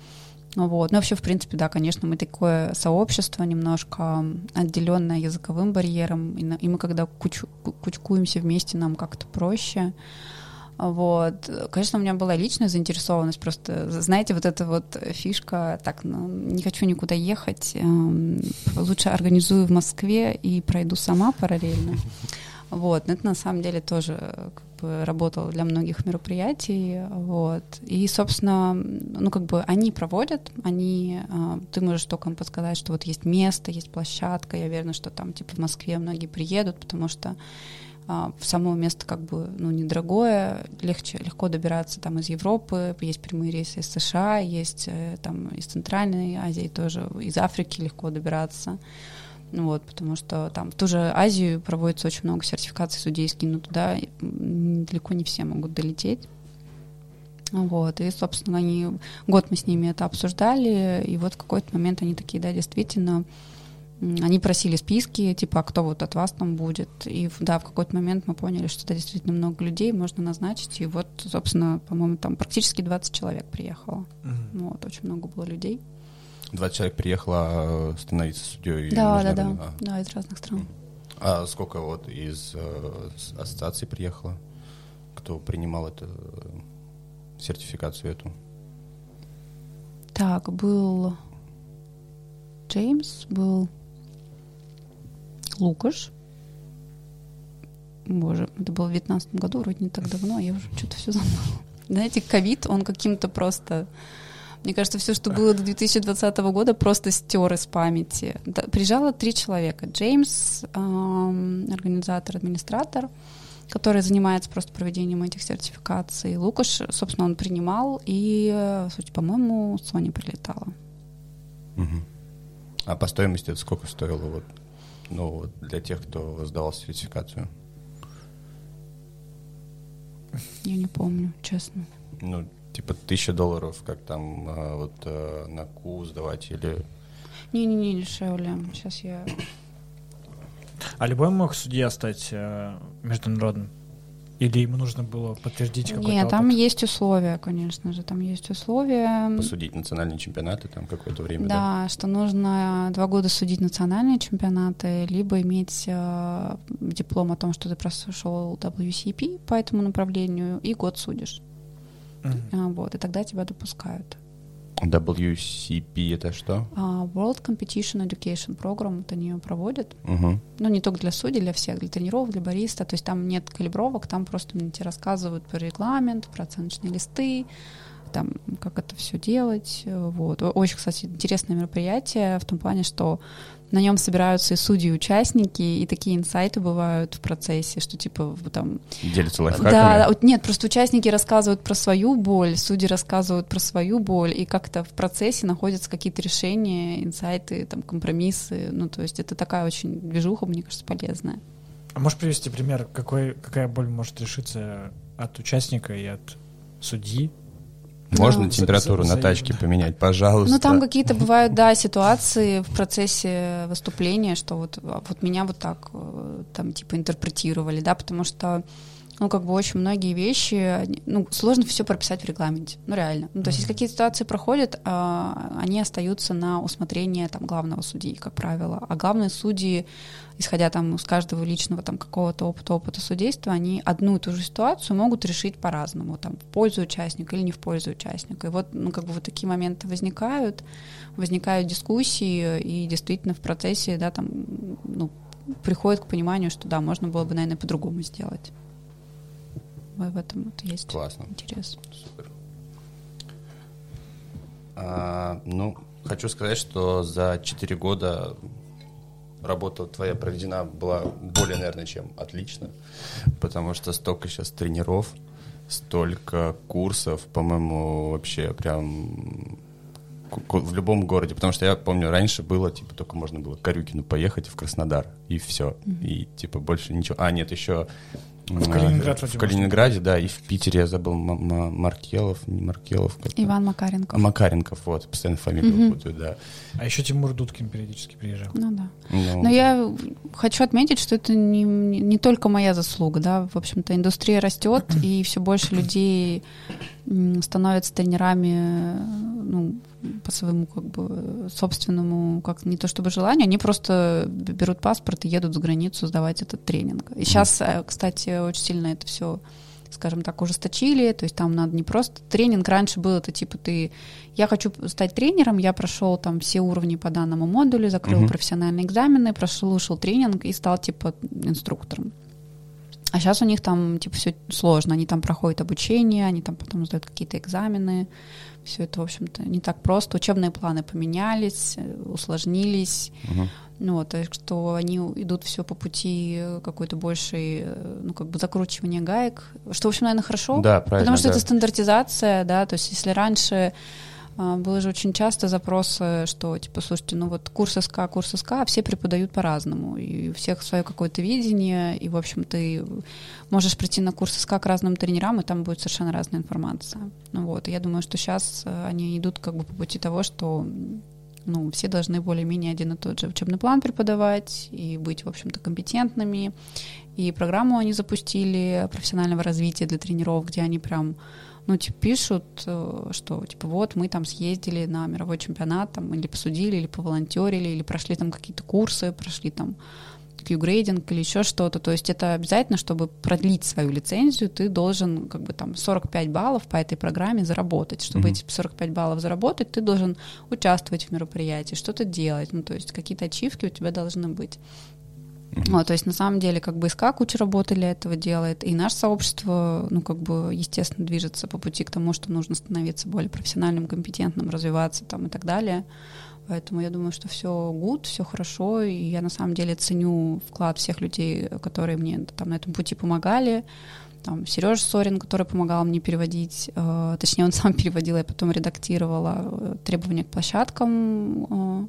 Вот. Ну, вообще, в принципе, да, конечно, мы такое сообщество немножко отделенное языковым барьером, и, на- и мы когда кучу- ку- кучкуемся вместе, нам как-то проще. Вот. Конечно, у меня была личная заинтересованность, просто, знаете, вот эта вот фишка, так, ну, не хочу никуда ехать, эм, лучше организую в Москве и пройду сама параллельно. Вот, но это на самом деле тоже как бы работало для многих мероприятий, вот. И, собственно, ну как бы они проводят, они, э, ты можешь только им подсказать, что вот есть место, есть площадка, я уверена, что там типа в Москве многие приедут, потому что а, само место как бы ну, недорогое, легче, легко добираться там из Европы, есть прямые рейсы из США, есть э, там из Центральной Азии тоже, из Африки легко добираться. Вот, потому что там в ту же Азию проводится очень много сертификаций судейских, но туда далеко не все могут долететь. Вот, и, собственно, они, год мы с ними это обсуждали, и вот в какой-то момент они такие, да, действительно, они просили списки, типа, а кто вот от вас там будет. И да, в какой-то момент мы поняли, что это действительно много людей, можно назначить. И вот, собственно, по-моему, там практически 20 человек приехало. Mm-hmm. Вот, очень много было людей. 20 человек приехало э, становиться судьей? Да, да, да, да, из разных стран. А сколько вот из э, ассоциаций приехало? Кто принимал эту сертификацию эту? Так, был Джеймс, был Лукаш. Боже, это было в 2019 году, вроде не так давно, а я уже что-то все забыла. Знаете, ковид, он каким-то просто... Мне кажется, все, что было до 2020 года, просто стер из памяти. Да, приезжало три человека. Джеймс, эм, организатор, администратор, который занимается просто проведением этих сертификаций. Лукаш, собственно, он принимал, и, суть, по-моему, Соня прилетала. Угу. А по стоимости это сколько стоило вот ну, для тех, кто сдавал сертификацию? Я не помню, честно. Ну, типа тысяча долларов, как там а, вот а, на КУ сдавать или... Не-не-не, дешевле. Сейчас я... А любой мог судья стать э, международным? Или ему нужно было подтвердить какой-то Нет, там есть условия, конечно же, там есть условия. Посудить национальные чемпионаты там какое-то время, да? Да, что нужно два года судить национальные чемпионаты, либо иметь э, диплом о том, что ты прошел WCP по этому направлению, и год судишь. Mm-hmm. Вот, и тогда тебя допускают. WCP это что? Uh, World Competition Education Program, вот они ее проводят. Uh-huh. Ну, не только для судей, для всех, для тренеров, для бариста. То есть там нет калибровок, там просто мне тебе рассказывают про регламент, про оценочные листы, там, как это все делать. Вот. Очень, кстати, интересное мероприятие в том плане, что на нем собираются и судьи, и участники, и такие инсайты бывают в процессе, что типа там... Делятся лайфхаками? Да, нет, просто участники рассказывают про свою боль, судьи рассказывают про свою боль, и как-то в процессе находятся какие-то решения, инсайты, там, компромиссы. Ну, то есть это такая очень движуха, мне кажется, полезная. А можешь привести пример, какой, какая боль может решиться от участника и от судьи? Можно ну, температуру на тачке поменять, пожалуйста. Ну, там какие-то бывают, да, ситуации в процессе выступления, что вот, а, вот меня вот так э, там типа интерпретировали, да, потому что ну, как бы очень многие вещи, ну, сложно все прописать в регламенте, ну, реально. Ну, то есть, если какие-то ситуации проходят, а, они остаются на усмотрение там главного судьи, как правило, а главные судьи исходя там из каждого личного там какого-то опыта, опыта судейства, они одну и ту же ситуацию могут решить по-разному, там, в пользу участника или не в пользу участника. И вот, ну, как бы вот такие моменты возникают, возникают дискуссии, и действительно в процессе, да, там, ну, приходит к пониманию, что да, можно было бы, наверное, по-другому сделать. В этом вот есть Классно. интерес. Супер. А, ну, хочу сказать, что за 4 года работа твоя проведена была более, наверное, чем отлично, потому что столько сейчас тренеров, столько курсов, по-моему, вообще прям в любом городе, потому что я помню, раньше было, типа, только можно было к Корюкину поехать в Краснодар, и все, mm-hmm. и, типа, больше ничего. А, нет, еще в Калининград, в Калининграде, да, и в Питере я забыл Маркелов, не Маркелов. Как Иван Макаренков. А, Макаренков, вот, постоянно фамилию угу. путаю, да. А еще Тимур Дудкин периодически приезжал. Ну да. Ну, Но я хочу отметить, что это не, не только моя заслуга, да, в общем-то, индустрия растет, и все больше людей становятся тренерами, ну, по своему как бы собственному, как не то чтобы желанию, они просто берут паспорт и едут за границу сдавать этот тренинг. И сейчас, э, кстати, очень сильно это все скажем так, ужесточили, то есть там надо не просто тренинг, раньше было это типа ты, я хочу стать тренером, я прошел там все уровни по данному модулю, закрыл Мгм. профессиональные экзамены, прослушал тренинг и стал типа инструктором. А сейчас у них там типа все сложно, они там проходят обучение, они там потом сдают какие-то экзамены, все это, в общем-то, не так просто. Учебные планы поменялись, э, усложнились. Мгм. Ну, вот, так что они идут все по пути какой-то большей, э, ну, как бы закручивания гаек, что, в общем, наверное, хорошо, Да, правильно. потому что да. это стандартизация, да, то есть если раньше было же очень часто запросы, что, типа, слушайте, ну вот курс СК, курс СК, а все преподают по-разному, и у всех свое какое-то видение, и, в общем, ты можешь прийти на курс СК к разным тренерам, и там будет совершенно разная информация. Ну вот, и я думаю, что сейчас они идут как бы по пути того, что ну, все должны более-менее один и тот же учебный план преподавать и быть, в общем-то, компетентными. И программу они запустили профессионального развития для тренеров, где они прям ну, типа, пишут, э, что, типа, вот, мы там съездили на мировой чемпионат, там, или посудили, или поволонтерили, или прошли там какие-то курсы, прошли там Q-грейдинг или еще что-то. То есть это обязательно, чтобы продлить свою лицензию, ты должен как бы там 45 баллов по этой программе заработать. Чтобы Мгм. эти 45 баллов заработать, ты должен участвовать в мероприятии, что-то делать. Ну, то есть какие-то ачивки у тебя должны быть. Вот, то есть на самом деле как бы СК куча работы для этого делает, и наше сообщество, ну как бы естественно движется по пути к тому, что нужно становиться более профессиональным, компетентным, развиваться там и так далее. Поэтому я думаю, что все гуд, все хорошо, и я на самом деле ценю вклад всех людей, которые мне там на этом пути помогали. Там Сережа Сорин, который помогал мне переводить, э, точнее он сам переводил, я потом редактировала э, требования к площадкам э,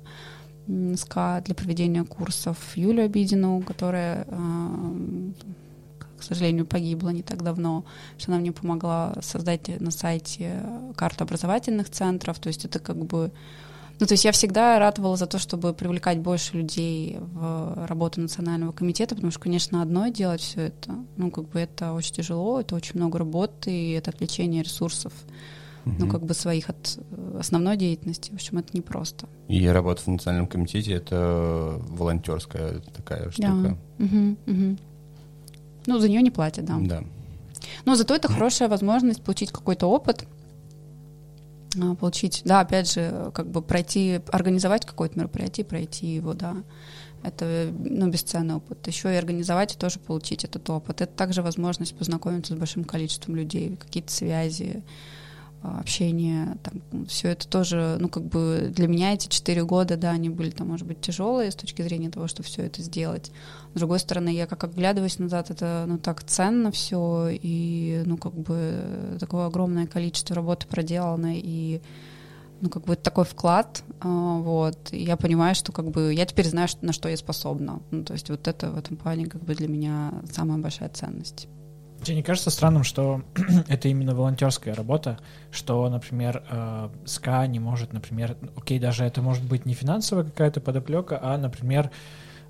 СКА для проведения курсов, Юлю Обидину, которая, э, к сожалению, погибла не так давно, что она мне помогла создать на сайте карту образовательных центров, то есть это как бы ну, то есть я всегда ратовала за то, чтобы привлекать больше людей в работу Национального комитета, потому что, конечно, одно делать все это, ну, как бы это очень тяжело, это очень много работы, и это отвлечение ресурсов, ну, как бы своих от э, основной деятельности. В общем, это непросто. И работа в Национальном комитете — это волонтерская такая штука. Мгм, мгм. Ну, за нее не платят, да. Да. Но зато это хорошая возможность получить какой-то опыт, а, получить, да, опять же, как бы пройти, организовать какое-то мероприятие, пройти его, да. Это, ну, бесценный опыт. Еще и организовать и тоже получить этот опыт. Это также возможность познакомиться с большим количеством людей, какие-то связи, общение, там, все это тоже, ну, как бы для меня эти четыре года, да, они были, там, может быть, тяжелые с точки зрения того, что все это сделать. С другой стороны, я как оглядываясь назад, это, ну, так ценно все, и, ну, как бы такое огромное количество работы проделано, и ну, как бы такой вклад, а, вот, и я понимаю, что, как бы, я теперь знаю, на что я способна, ну, то есть вот это в этом плане, как бы, для меня самая большая ценность. Тебе не кажется странным, что это именно волонтерская работа, что, например, э, СКА не может, например, окей, даже это может быть не финансовая какая-то подоплека, а, например,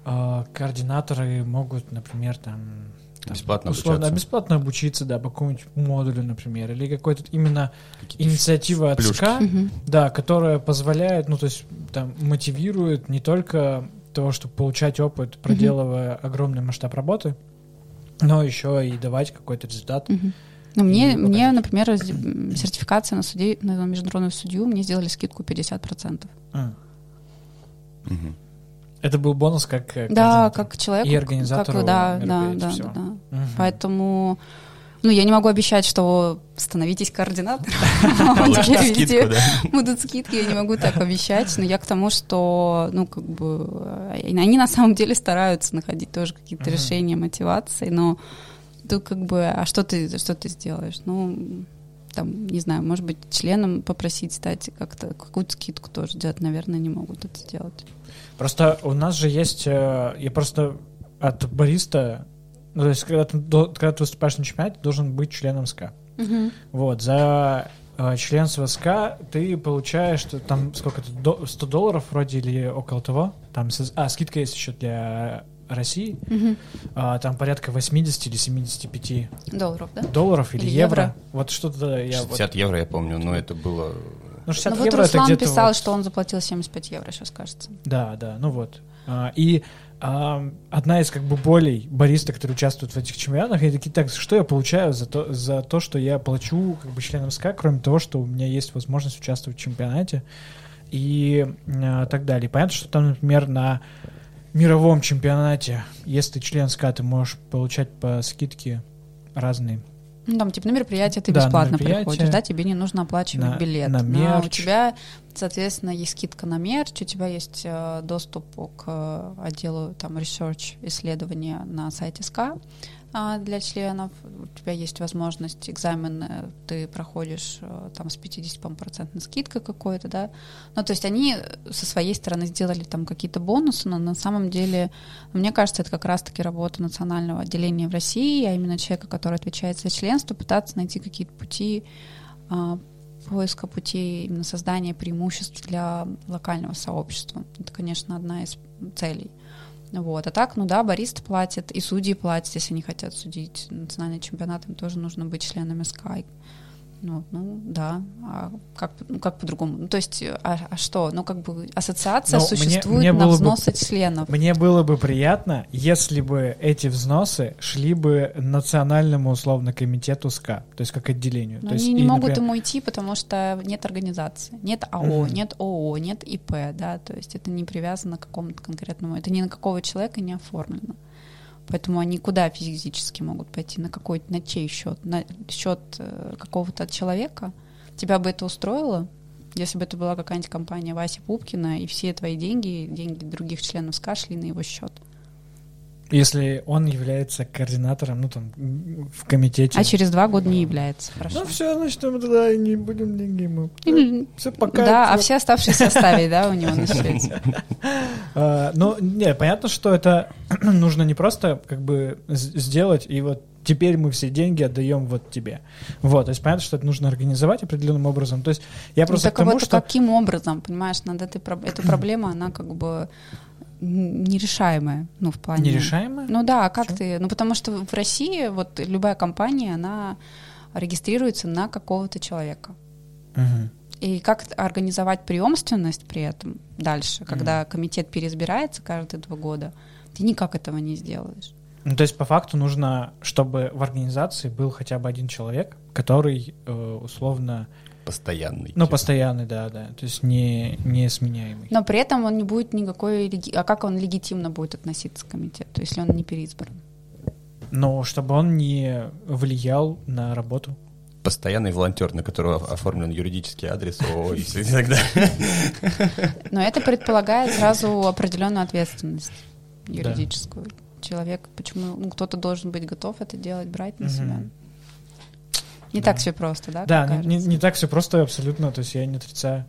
э, координаторы могут, например, там... там, Бесплатно условно, обучаться. бесплатно обучиться, да, по какому-нибудь модулю, например, или какой-то именно Какие-то инициатива от плюшки. СКА, Мгм. да, которая позволяет, ну, то есть там мотивирует не только того, чтобы получать опыт, проделывая огромный масштаб работы, но еще и давать какой-то результат. Мгм. Ну, мне, И мне, например, сертификация на, суде, на международную судью, мне сделали скидку 50%. А. Мгм. Это был бонус как э, Да, как человек. И организатору да, да, да, всё. да, да. Мгм. Поэтому, ну, я не могу обещать, что становитесь координатором. Теперь везде будут скидки, я не могу так обещать, но я к тому, что, ну, как бы, э, они на самом деле стараются находить тоже какие-то решения, мотивации, но тут как бы, а что ты, что ты сделаешь? Ну, там, не знаю, может быть, членом попросить стать как-то, какую-то скидку тоже делать, наверное, не могут это сделать. Просто у нас же есть... э, Я просто от бариста... Ну, то есть, когда ты, до- когда ты выступаешь на чемпионате, ты должен быть членом СКА. Вот, за э, членство СКА ты получаешь что там сколько-то, до- 100 долларов вроде или около того. Там, а, скидка есть еще для России. Мгм. А, там порядка 80 или 75 Долларов, да? долларов или, Или евро. евро. Вот что-то я... вот- 60 евро, я помню, но это было... ну, 60 Ну вот евро это Руслан где-то писал, вот- что он заплатил 75 евро, сейчас кажется. Да, да, ну вот. А, И одна из как бы болей бариста, которые участвуют в этих чемпионатах, они такие, так, что я получаю за то, за то, что я плачу как бы членам СКА, кроме того, что у меня есть возможность участвовать в чемпионате и а, так далее. Понятно, что там, например, на мировом чемпионате, если ты член СКА, ты можешь получать по скидке разные ну, там, типа, на мероприятие ты Да, бесплатно приходишь, да, тебе не нужно оплачивать На- билет. на Но у мерч. тебя, соответственно, есть скидка на мерч, у тебя есть э, доступ к э, отделу там research исследования на сайте СКА для членов. У тебя есть возможность экзамен ты проходишь э, там с 50% скидкой какой-то, да. Ну, то есть они со своей стороны сделали там какие-то бонусы, но на самом деле мне кажется, это как раз-таки работа национального отделения в России, а именно человека, который отвечает за членство, пытаться найти какие-то пути а, поиска путей именно создания преимуществ для локального сообщества. Это, конечно, одна из целей. Вот. А так, ну да, барист платит, и судьи платят, если они хотят судить национальный чемпионат, им тоже нужно быть членами Sky. Ну, ну да, а как, ну, как по-другому? Ну, то есть, а, а что? Ну, как бы ассоциация мне- существует мне на было бы- взносы членов. Мне было бы приятно, если бы эти взносы шли бы национальному условно комитету СКА, то есть как отделению. Но то есть, они не и, могут например, ему идти, потому что нет организации, нет АО, Мгм. нет ООО, нет ИП, да, то есть это не привязано к какому-то конкретному, это ни на какого человека не оформлено. Поэтому они куда физически могут пойти, на какой, на чей счет, на счет э, какого-то человека? Тебя бы это устроило? Если бы это была какая-нибудь компания Васи Пупкина, и все твои деньги, деньги других членов СКА шли на его счет. Если он является координатором, ну там, в комитете. А через два года не является. Хорошо. Ну все, значит, мы тогда не будем деньги ему. Или- Все пока. да, а все оставшиеся оставить, да, у него на счете. А, ну, не, понятно, что это нужно не просто как бы сделать, и вот теперь мы все деньги отдаем вот тебе. Вот, то есть понятно, что это нужно организовать определенным образом. То есть я Ну, просто так к тому, вот что... каким образом, понимаешь, над этой проб- эта проблема, она как бы н- нерешаемая, ну, в плане... Нерешаемое? Ну да, а как Почему? ты... Ну, потому что в России вот любая компания, она регистрируется на какого-то человека. Мгм. И как организовать преемственность при этом дальше, когда комитет переизбирается каждые два года, ты никак этого не сделаешь. Ну, то есть по факту нужно, чтобы в организации был хотя бы один человек, который э, условно, Постоянный. ну, типа. постоянный, да, да, то есть не, не сменяемый. Но при этом он не будет никакой... А как он легитимно будет относиться к комитету, если он не переизбран? Но чтобы он не влиял на работу. Постоянный волонтер, на которого оформлен юридический адрес ООО и все и так далее. Но это предполагает сразу определенную ответственность юридическую. Человек, почему ну, кто-то должен быть готов это делать, брать на себя. Не Да. так все просто, да? Да, не, не- не так все просто абсолютно, то есть я не отрицаю.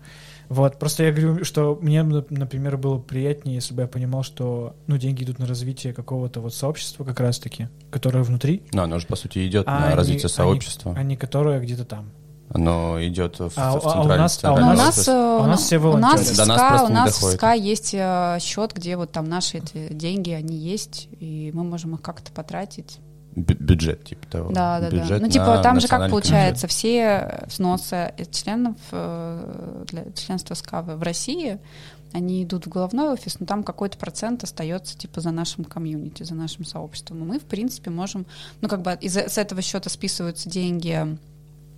Вот, просто я говорю, что мне, нап- например, было приятнее, если бы я понимал, что, ну, деньги идут на развитие какого-то вот сообщества как раз-таки, которое внутри, Ну, оно же, по сути, идет А на они- развитие они- сообщества. а не которое где-то там. Оно идет в, А- в а у центральный, нас- а у у нас, э, у нас все у нас волонтеры. в нас СКА, у нас в. СКА есть э, счет, где вот там наши эти деньги, они есть, и мы можем их как-то потратить. Бю- бюджет, типа того. Да, да, да. Бюджет Ну, типа, там же как получается, все взносы членов э, для членства СКА в России, они идут в головной офис, но там какой-то процент остается типа за нашим комьюнити, за нашим сообществом. И мы, в принципе, можем, ну, как бы из с этого счета списываются деньги,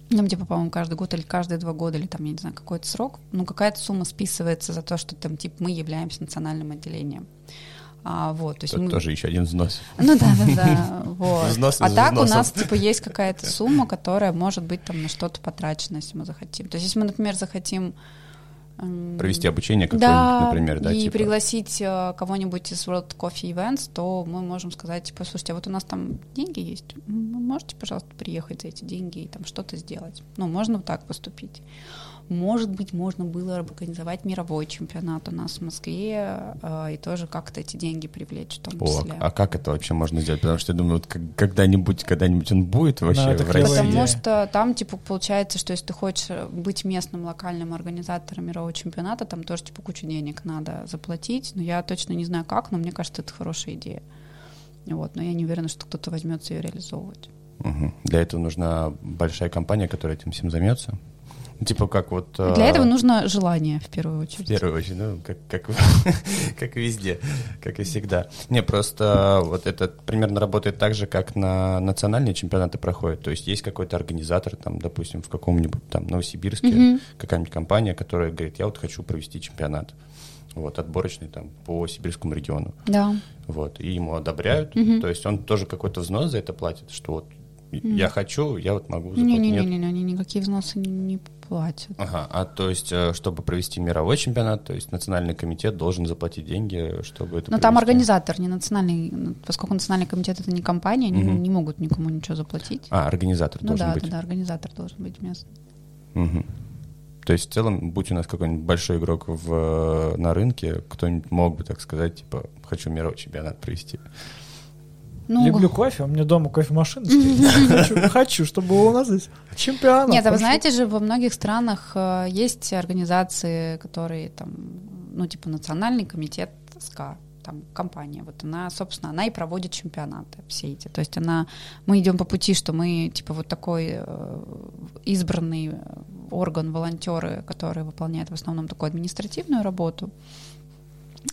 ну, типа, по-моему, каждый год или каждые два года, или там, я не знаю, какой-то срок, ну, какая-то сумма списывается за то, что там, типа, мы являемся национальным отделением. А, вот, то есть Это мы- тоже еще один взнос. ну да, да, да. Вот. Взнос А так у взносов. нас типа есть какая-то сумма, которая может быть там на что-то потрачена, если мы захотим. То есть если мы, например, захотим м, Провести обучение какое-нибудь, да, например, да, и типа. пригласить э, кого-нибудь из World Coffee Events, то мы можем сказать, типа, слушайте, а вот у нас там деньги есть, можете, пожалуйста, приехать за эти деньги и там что-то сделать. Ну, можно вот так поступить. Может быть, можно было организовать мировой чемпионат у нас в Москве э, и тоже как-то эти деньги привлечь в том О, числе. а как это вообще можно сделать? Потому что я думаю, вот когда-нибудь, когда-нибудь он будет вообще это в России. Потому идея. что там, типа, получается, что если ты хочешь быть местным локальным организатором мирового чемпионата, там тоже, типа, кучу денег надо заплатить. Но я точно не знаю как, но мне кажется, это хорошая идея. Вот, но я не уверена, что кто-то возьмется ее реализовывать. Мгм. Для этого нужна большая компания, которая этим всем займется. Типа как вот... Для э, этого нужно желание, в первую В очередь. первую очередь, ну, как, как, как везде, как и всегда. Не, просто вот это примерно работает так же, как на национальные чемпионаты проходят. То есть есть какой-то организатор, там, допустим, в каком-нибудь там Новосибирске, какая-нибудь компания, которая говорит, я вот хочу провести чемпионат. Вот, отборочный там по сибирскому региону. Да. Вот, и ему одобряют. То есть он тоже какой-то взнос за это платит, что вот я хочу, я вот могу заплатить. Не-не-не, никакие взносы не, не платят. Ага, а то есть, э, чтобы провести мировой чемпионат, то есть национальный комитет должен заплатить деньги, чтобы это Но там провести? организатор, не национальный, ну, поскольку национальный комитет это не компания, они Мгм. не могут никому ничего заплатить. А, организатор ну должен да, быть. да, да, организатор должен быть местный. Мгм. То есть в целом, будь у нас какой-нибудь большой игрок в, на рынке, кто-нибудь мог бы, так сказать, типа, хочу мировой чемпионат провести. Ну, Люблю кофе, у меня дома кофемашина стоит. Хочу, чтобы было у нас здесь чемпионат. Нет, а вы знаете же, во многих странах э, есть организации, которые там, ну, типа Национальный комитет СКА, там компания, вот она, собственно, она и проводит чемпионаты все эти. То есть она, мы идем по пути, что мы типа вот такой э, избранный э, орган, волонтеры, которые выполняют в основном такую административную работу.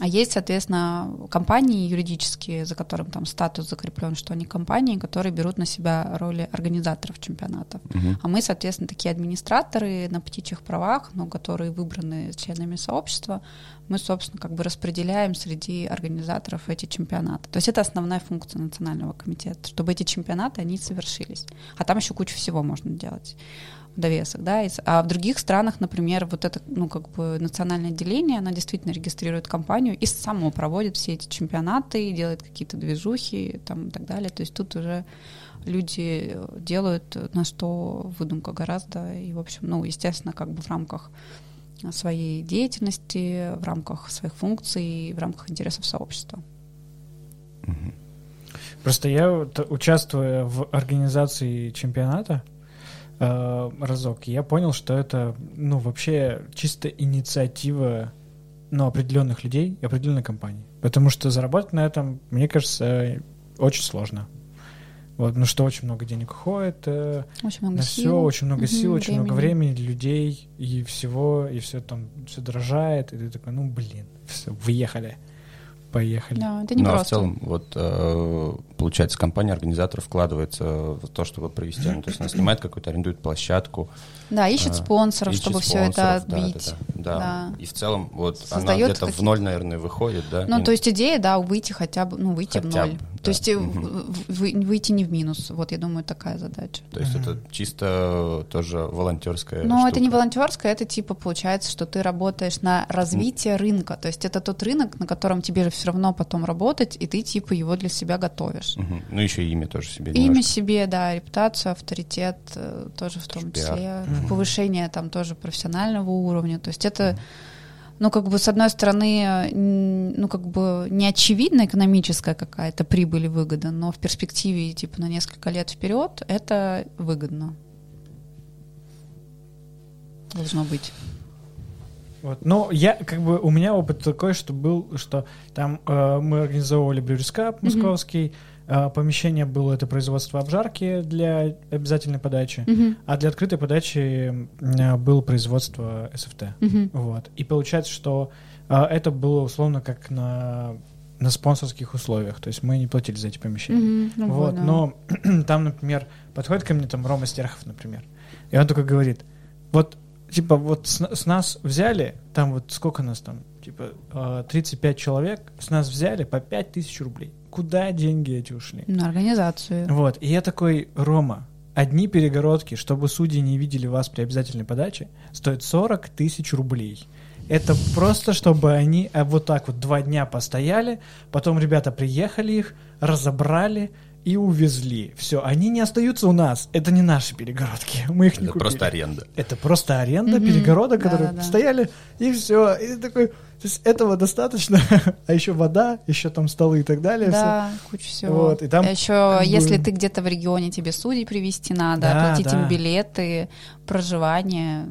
А есть, соответственно, компании юридические, за которым там статус закреплен, что они компании, которые берут на себя роли организаторов чемпионатов. Мгм. А мы, соответственно, такие администраторы на птичьих правах, ну, которые выбраны членами сообщества, мы, собственно, как бы распределяем среди организаторов эти чемпионаты. То есть это основная функция национального комитета, чтобы эти чемпионаты, они совершились. А там еще кучу всего можно делать довесок, да, а в других странах, например, вот это, ну, как бы национальное отделение, оно действительно регистрирует компанию и само проводит все эти чемпионаты, делает какие-то движухи там и так далее, то есть тут уже люди делают э, на что выдумка гораздо, и, в общем, ну, естественно, как бы в рамках своей деятельности, в рамках своих функций, в рамках интересов сообщества. Просто я, участвуя в организации чемпионата э, разок, я понял, что это, ну, вообще чисто инициатива, ну, определенных людей и определенной компании. Потому что заработать на этом, мне кажется, очень сложно. Вот, ну что очень много денег уходит, э, Очень много на сил. все, очень много Мгм, сил, очень много времени, людей и всего, и все там все дорожает, и ты такой, ну блин, все, выехали, поехали. Да, это не ну, а в просто. целом, вот, э, получается, компания-организатор вкладывается в то, чтобы провести. Ну, то есть она снимает какую-то, арендует площадку. Да, ищет а, спонсоров, ищет чтобы все это спонсоров, да, отбить. Да, да, да. Да. И в целом, вот, она Создает где-то в ноль, наверное, выходит, да? Ну, И- то есть идея, да, выйти хотя бы, ну, выйти в Хотя ноль. бы, да. То есть в- в- выйти не в минус. Вот, я думаю, такая задача. То есть Мгм. это чисто тоже волонтерская Но это не штука. волонтерское, это типа получается, что ты работаешь на развитие рынка. То есть это тот рынок, на котором тебе же все равно потом работать, и ты типа его для себя готовишь. Мгм. Ну, еще имя тоже себе Имя немножко. себе, да, репутацию, авторитет э, тоже в том Тоже пиар. числе, Мгм. повышение там тоже профессионального уровня. То есть это, ну как бы с одной стороны, ну как бы не очевидно экономическая какая-то прибыль и выгода, но в перспективе типа на несколько лет вперед это выгодно. Должно быть. Вот. Ну, я, как бы, у меня опыт такой, что был, что там э, мы организовывали Брюрискап московский, э, помещение было это производство обжарки для обязательной подачи, Мгм. а для открытой подачи э, было производство СФТ. Мгм. Вот. И получается, что э, это было условно как на, на спонсорских условиях, то есть мы не платили за эти помещения. Мгм. Ну, Вот, да. но там, например, подходит ко мне там Рома Стерхов, например, и он такой говорит, вот, типа, вот с, с нас взяли, там вот сколько нас там, типа, э, 35 человек, с нас взяли по 5 тысяч рублей. Куда деньги эти ушли? На организацию. Вот, и я такой, Рома, одни перегородки, чтобы судьи не видели вас при обязательной подаче, стоят 40 тысяч рублей. Это просто, чтобы они э, вот так вот два дня постояли, потом ребята приехали их, разобрали и увезли. Все, они не остаются у нас. Это не наши перегородки. Мы их не Это купили. просто аренда. Это просто аренда Мгм. перегородок, которые Да-да-да. стояли, и все. И ты такой, то есть этого достаточно, а еще вода, еще там столы и так далее. Да, куча всего. Вот, и там А еще, как бы- если ты где-то в регионе, тебе судей привести надо, Да, оплатить да. им билеты, проживание.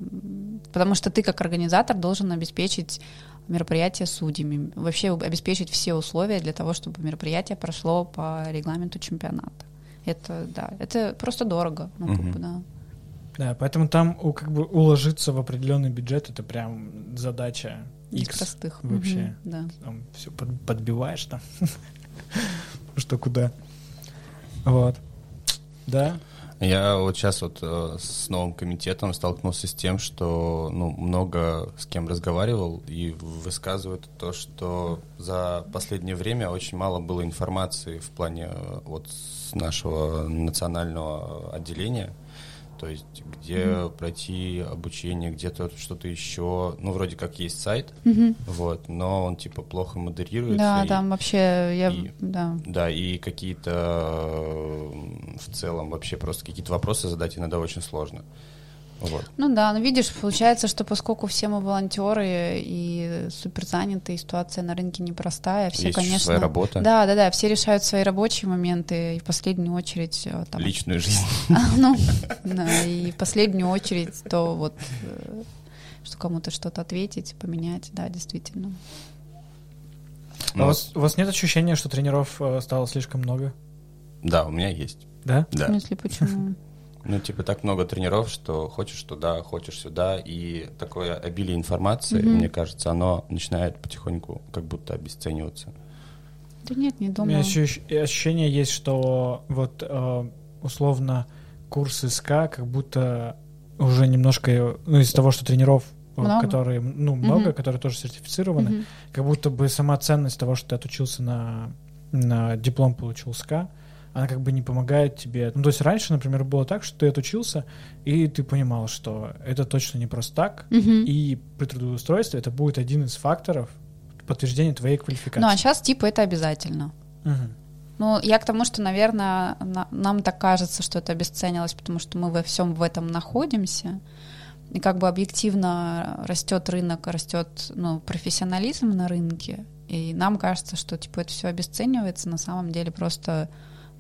Потому что ты как организатор должен обеспечить мероприятие судьями, вообще обеспечить все условия для того, чтобы мероприятие прошло по регламенту чемпионата. Это, да, это просто дорого, ну, как Мгм. бы, да. Да, поэтому там у- как бы уложиться в определенный бюджет это прям задача Из X. простых. вообще. Мгм, Да. Там все подбиваешь там. Что куда. Вот. Да. Я вот сейчас вот э, с новым комитетом столкнулся с тем, что ну, много с кем разговаривал и высказывают то, что за последнее время очень мало было информации в плане э, вот нашего национального отделения. То есть где пройти обучение, где-то что-то еще. Ну, вроде как есть сайт, Мгм. вот, но он типа плохо модерируется. Да, и- там вообще я, и- да. Да, и какие-то в целом вообще просто какие-то вопросы задать иногда очень сложно. Вот. Ну да, ну видишь, получается, что поскольку все мы волонтеры и супер заняты, и ситуация на рынке непростая, все, Есть конечно... своя работа, Да, да, да, все решают свои рабочие моменты, и в последнюю очередь э, там... личную жизнь. Ну, да, и в последнюю очередь то вот, э, что кому-то что-то ответить, поменять, да, действительно. А Ну, у вас, у вас нет ощущения, что тренеров э, стало слишком много? Да, у меня есть. Да? В Да. смысле, почему? Ну, типа, так много тренеров, что хочешь туда, хочешь сюда, и такое обилие информации, Мгм. мне кажется, оно начинает потихоньку как будто обесцениваться. Да нет, не У меня думаю. ощущ- ощущение есть, что вот э, условно курс СК как будто уже немножко, ну, из того, что тренеров, э, Много? которые, ну, много, Мгм. которые тоже сертифицированы, Мгм. как будто бы сама ценность того, что ты отучился на, на диплом, получил СК, она как бы не помогает тебе. Ну, то есть раньше, например, было так, что ты отучился, и ты понимал, что это точно не просто так, Мгм. и при трудоустройстве это будет один из факторов подтверждения твоей квалификации. Ну, а сейчас, типа, это обязательно. Мгм. Ну, я к тому, что, наверное, на- нам так кажется, что это обесценилось, потому что мы во всем в этом находимся. И как бы объективно растет рынок, растет ну, профессионализм на рынке. И нам кажется, что типа это все обесценивается. На самом деле просто,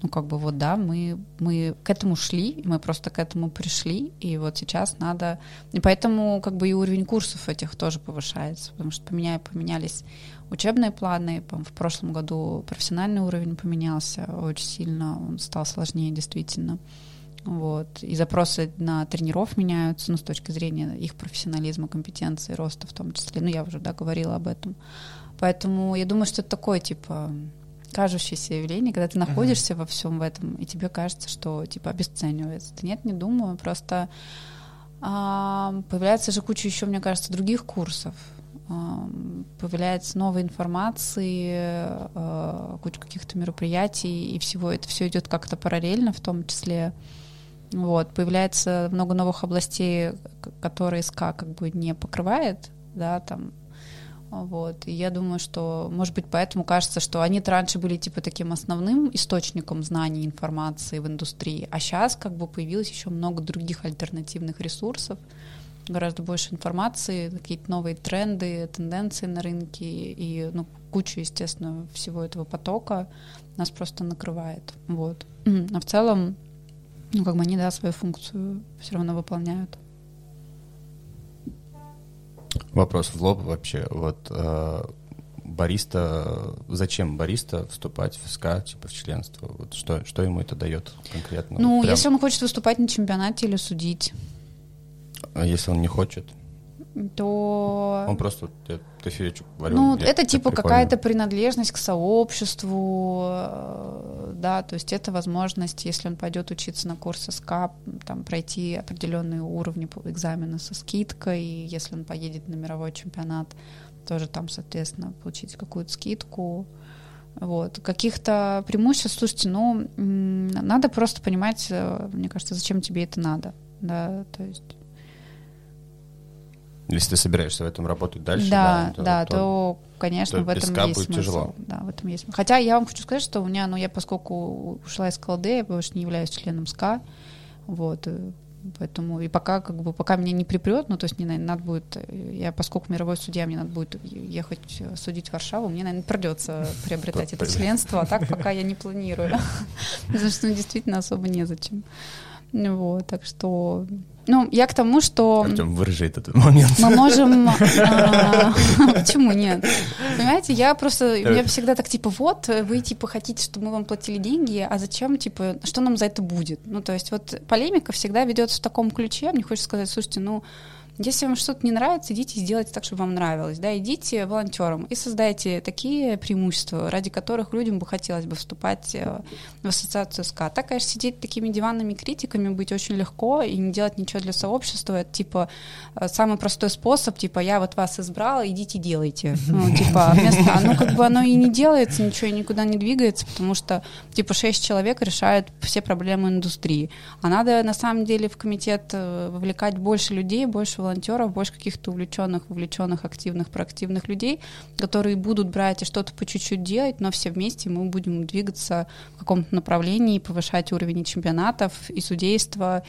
ну как бы вот да, мы, мы к этому шли, мы просто к этому пришли, и вот сейчас надо... И поэтому как бы и уровень курсов этих тоже повышается, потому что поменя... поменялись учебные планы. В прошлом году профессиональный уровень поменялся очень сильно, он стал сложнее действительно. Вот. И запросы на тренеров меняются, ну, с точки зрения их профессионализма, компетенции, роста в том числе. Ну, я уже, да, говорила об этом. Поэтому я думаю, что это такое, типа, кажущееся явление, когда ты находишься во всем в этом, и тебе кажется, что, типа, обесценивается. Да нет, не думаю, просто а, появляется же куча еще, мне кажется, других курсов. А, Появляется новой информации, а, куча каких-то мероприятий, и всего это все идет как-то параллельно в том числе. Вот, появляется много новых областей, которые СК как бы не покрывает, да, там, вот, и я думаю, что, может быть, поэтому кажется, что они раньше были, типа, таким основным источником знаний, информации в индустрии, а сейчас, как бы, появилось еще много других альтернативных ресурсов, гораздо больше информации, какие-то новые тренды, тенденции на рынке, и, ну, кучу, естественно, всего этого потока нас просто накрывает, вот. А в целом, ну, как бы они, да, свою функцию все равно выполняют. Вопрос в лоб вообще. Вот э, бариста, зачем бариста вступать в СК, типа в членство? Вот что, что ему это дает конкретно? Ну, прям, если он хочет выступать на чемпионате или судить, а если он не хочет, то... он просто кофеечек варю. Ну, это типа какая-то принадлежность к сообществу, э, да, то есть это возможность, если он пойдет учиться на курсы СКА, там пройти определенные уровни экзамена со скидкой, если он поедет на мировой чемпионат, тоже там, соответственно, получить какую-то скидку. Вот. Каких-то преимуществ, слушайте, ну, надо просто понимать, э, мне кажется, зачем тебе это надо, да, то есть Если ты собираешься в этом работать дальше, да, да, да, то, конечно, то в этом есть смысл. тяжело. Да, в этом есть. смысл. Хотя я вам хочу сказать, что у меня, ну, я поскольку ушла из КЛД, я больше не являюсь членом СКА, вот, э, поэтому и пока, как бы, пока меня не припрет, ну, то есть мне, наверное, надо будет, э, я, поскольку мировой судья, мне надо будет ехать э, судить Варшаву, мне, наверное, придется приобретать это членство, а так пока я не планирую, потому что, ну, действительно, особо незачем. Вот, так что ну, я к тому, что... Артем, выражи этот момент. Мы можем... А, почему нет? Понимаете, я просто... Я всегда так, типа, вот, вы, типа, хотите, чтобы мы вам платили деньги, а зачем, типа, что нам за это будет? Ну, то есть вот полемика всегда ведется в таком ключе. Мне хочется сказать, слушайте, ну, если вам что-то не нравится, идите и сделайте так, чтобы вам нравилось. Да? Идите волонтером и создайте такие преимущества, ради которых людям бы хотелось бы вступать э, в ассоциацию СКА. Так, конечно, сидеть такими диванными критиками быть очень легко и не делать ничего для сообщества. Это, типа, э, самый простой способ, типа, я вот вас избрала, идите делайте. Ну, типа, вместо, ну, как бы оно и не делается, ничего и никуда не двигается, потому что, типа, шесть человек решают все проблемы индустрии. А надо, на самом деле, в комитет э, вовлекать больше людей, больше волонтеров, больше каких-то увлеченных, вовлеченных, активных, проактивных людей, которые будут брать и что-то по чуть-чуть делать, но все вместе мы будем двигаться в каком-то направлении, повышать уровень чемпионатов, и судейства,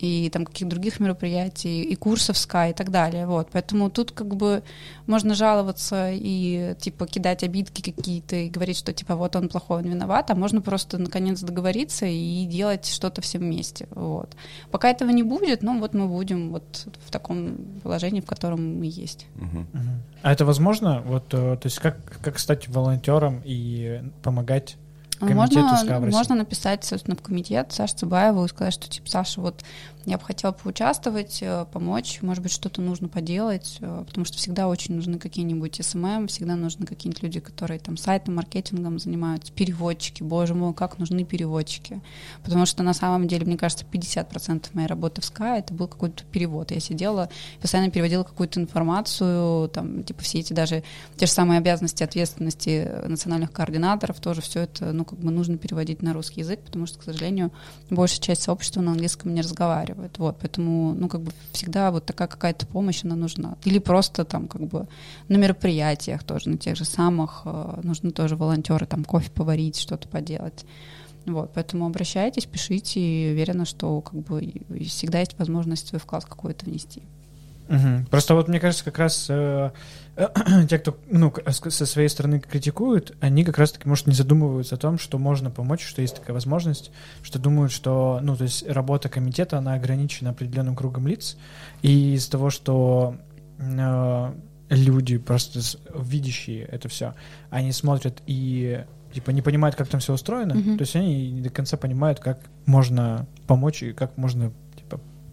и там каких-то других мероприятий, и курсов Sky и так далее. Вот. Поэтому тут как бы можно жаловаться и типа кидать обидки какие-то и говорить, что типа вот он плохой, он виноват, а можно просто наконец договориться и делать что-то все вместе. Вот. Пока этого не будет, ну вот мы будем вот в таком положении, в котором мы есть. Угу. А это возможно? Вот, э, то есть как, как стать волонтером и помогать можно, можно написать, собственно, в комитет Саше Цыбаеву и сказать, что, типа, Саша, вот я бы хотела поучаствовать, э, помочь, может быть, что-то нужно поделать, э, потому что всегда очень нужны какие-нибудь SMM, всегда нужны какие-нибудь люди, которые там сайтом, маркетингом занимаются, переводчики, боже мой, как нужны переводчики. Потому что на самом деле, мне кажется, 50% моей работы в SCA это был какой-то перевод. Я сидела, постоянно переводила какую-то информацию, там, типа, все эти даже те же самые обязанности, ответственности национальных координаторов, тоже все это, ну, как бы нужно переводить на русский язык, потому что, к сожалению, большая часть сообщества на английском не разговаривает. Вот, поэтому, ну, как бы всегда вот такая какая-то помощь, она нужна. Или просто там, как бы, на мероприятиях тоже, на тех же самых, э, нужно тоже волонтеры, там, кофе поварить, что-то поделать. Вот, поэтому обращайтесь, пишите, и уверена, что как бы всегда есть возможность свой вклад какой-то внести. Угу. Просто вот мне кажется, как раз э, те, кто ну, со своей стороны критикуют, они как раз-таки, может, не задумываются о том, что можно помочь, что есть такая возможность, что думают, что, ну, то есть работа комитета, она ограничена определенным кругом лиц, и из-за того, что э, люди просто видящие это все, они смотрят и типа не понимают, как там все устроено, mm-hmm. то есть они не до конца понимают, как можно помочь и как можно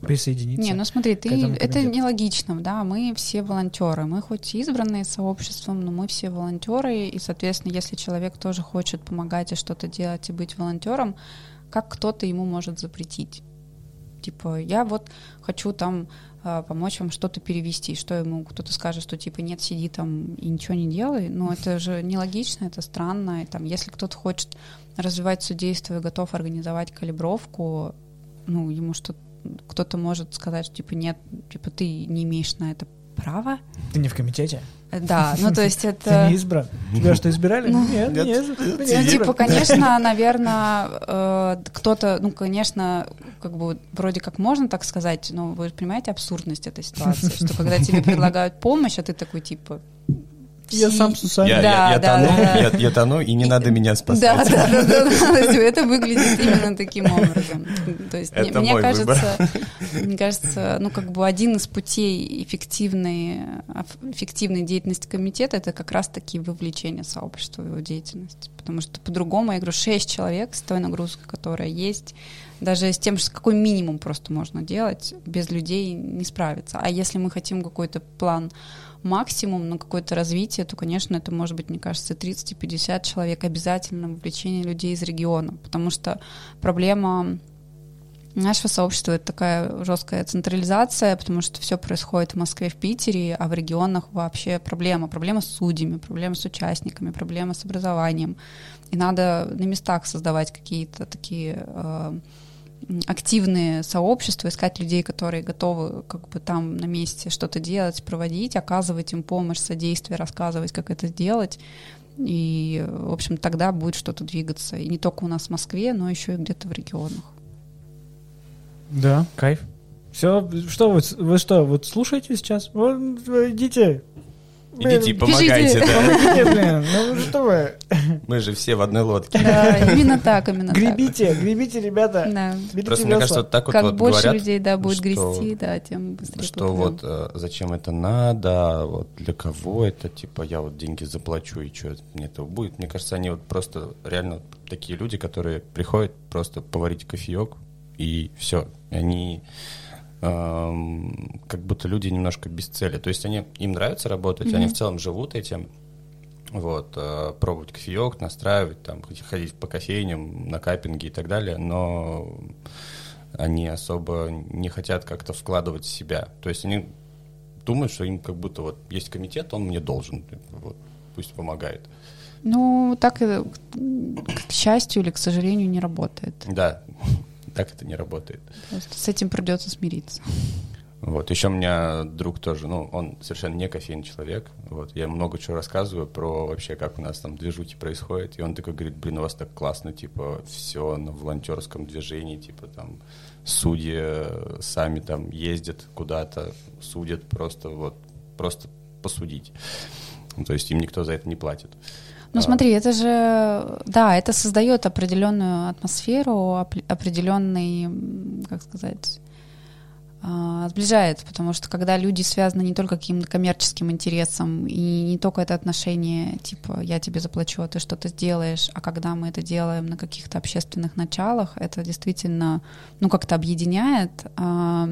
присоединиться. Не, ну смотри, ты, это нелогично, да, мы все волонтеры, мы хоть избранные сообществом, но мы все волонтеры, и, соответственно, если человек тоже хочет помогать и что-то делать и быть волонтером, как кто-то ему может запретить? Типа, я вот хочу там а, помочь вам что-то перевести, что ему кто-то скажет, что типа нет, сиди там и ничего не делай, но это же нелогично, это странно, и там, если кто-то хочет развивать судейство и готов организовать калибровку, ну, ему что-то кто-то может сказать, что типа нет, типа ты не имеешь на это права. Ты не в комитете? Да, ну то есть это... Ты не избран? Тебя что, избирали? Ну, нет, нет. нет. Ну, типа, конечно, наверное, э, кто-то, ну, конечно, как бы вроде как можно так сказать, но вы понимаете абсурдность этой ситуации, что когда тебе предлагают помощь, а ты такой, типа, я сам Сусанин. Я, да, я, я, да, тону, да. Я, я тону, и не надо меня спасать. Да, да, да, да, да. Это выглядит именно таким образом. То есть, Это мне, мне кажется, выбор. мне кажется, ну как бы один из путей эффективной, эффективной деятельности комитета это как раз-таки вовлечение сообщества в его деятельность. Потому что по-другому, я говорю, шесть человек с той нагрузкой, которая есть, даже с тем, какой минимум просто можно делать, без людей не справиться. А если мы хотим какой-то план максимум на какое-то развитие, то, конечно, это может быть, мне кажется, 30-50 человек обязательно вовлечение людей из региона, потому что проблема нашего сообщества это такая жесткая централизация, потому что все происходит в Москве, в Питере, а в регионах вообще проблема. Проблема с судьями, проблема с участниками, проблема с образованием. И надо на местах создавать какие-то такие э, активные сообщества, искать людей, которые готовы как бы там на месте что-то делать, проводить, оказывать им помощь, содействие, рассказывать, как это сделать. И, в общем, тогда будет что-то двигаться. И не только у нас в Москве, но еще и где-то в регионах. Да, кайф. Все, что вы, вы что, вот слушаете сейчас? Вот, идите, Идите, помогайте, да. Ну что вы? Мы же все в одной лодке. Да, именно так, именно так. Гребите, гребите, ребята. Просто мне кажется, вот так вот, Как больше людей, да, будет грести, да, тем быстрее что вот э, зачем это надо, вот для кого это, типа я вот деньги заплачу и что мне этого будет. Мне кажется, они вот просто реально такие люди, которые приходят просто поварить кофеек и все. Они как будто люди немножко без цели. То есть они им нравится работать, они в целом живут этим. Вот, э, пробовать кофеек, настраивать, там, ходить по кофейням, на каппинги и так далее, но они особо не хотят как-то вкладывать в себя. То есть они думают, что им как будто вот есть комитет, он мне должен, вот, пусть помогает. Ну, так, к счастью или к сожалению, не работает. Да, так это не работает. Просто с этим придется смириться. Вот, еще у меня друг тоже, ну, он совершенно не кофейный человек, вот, я много чего рассказываю про вообще, как у нас там движухи происходят, и он такой говорит, блин, у вас так классно, типа, все на волонтерском движении, типа, там, судьи э, сами там ездят куда-то, судят просто, вот, просто посудить. Ну, то есть им никто за это не платит. Ну А. смотри, это же, да, это создает определенную атмосферу, оп- определенный, как сказать, сближает, потому что когда люди связаны не только каким-то коммерческим интересом и не только это отношение, типа я тебе заплачу, а ты что-то сделаешь, а когда мы это делаем на каких-то общественных началах, это действительно, ну как-то объединяет. а,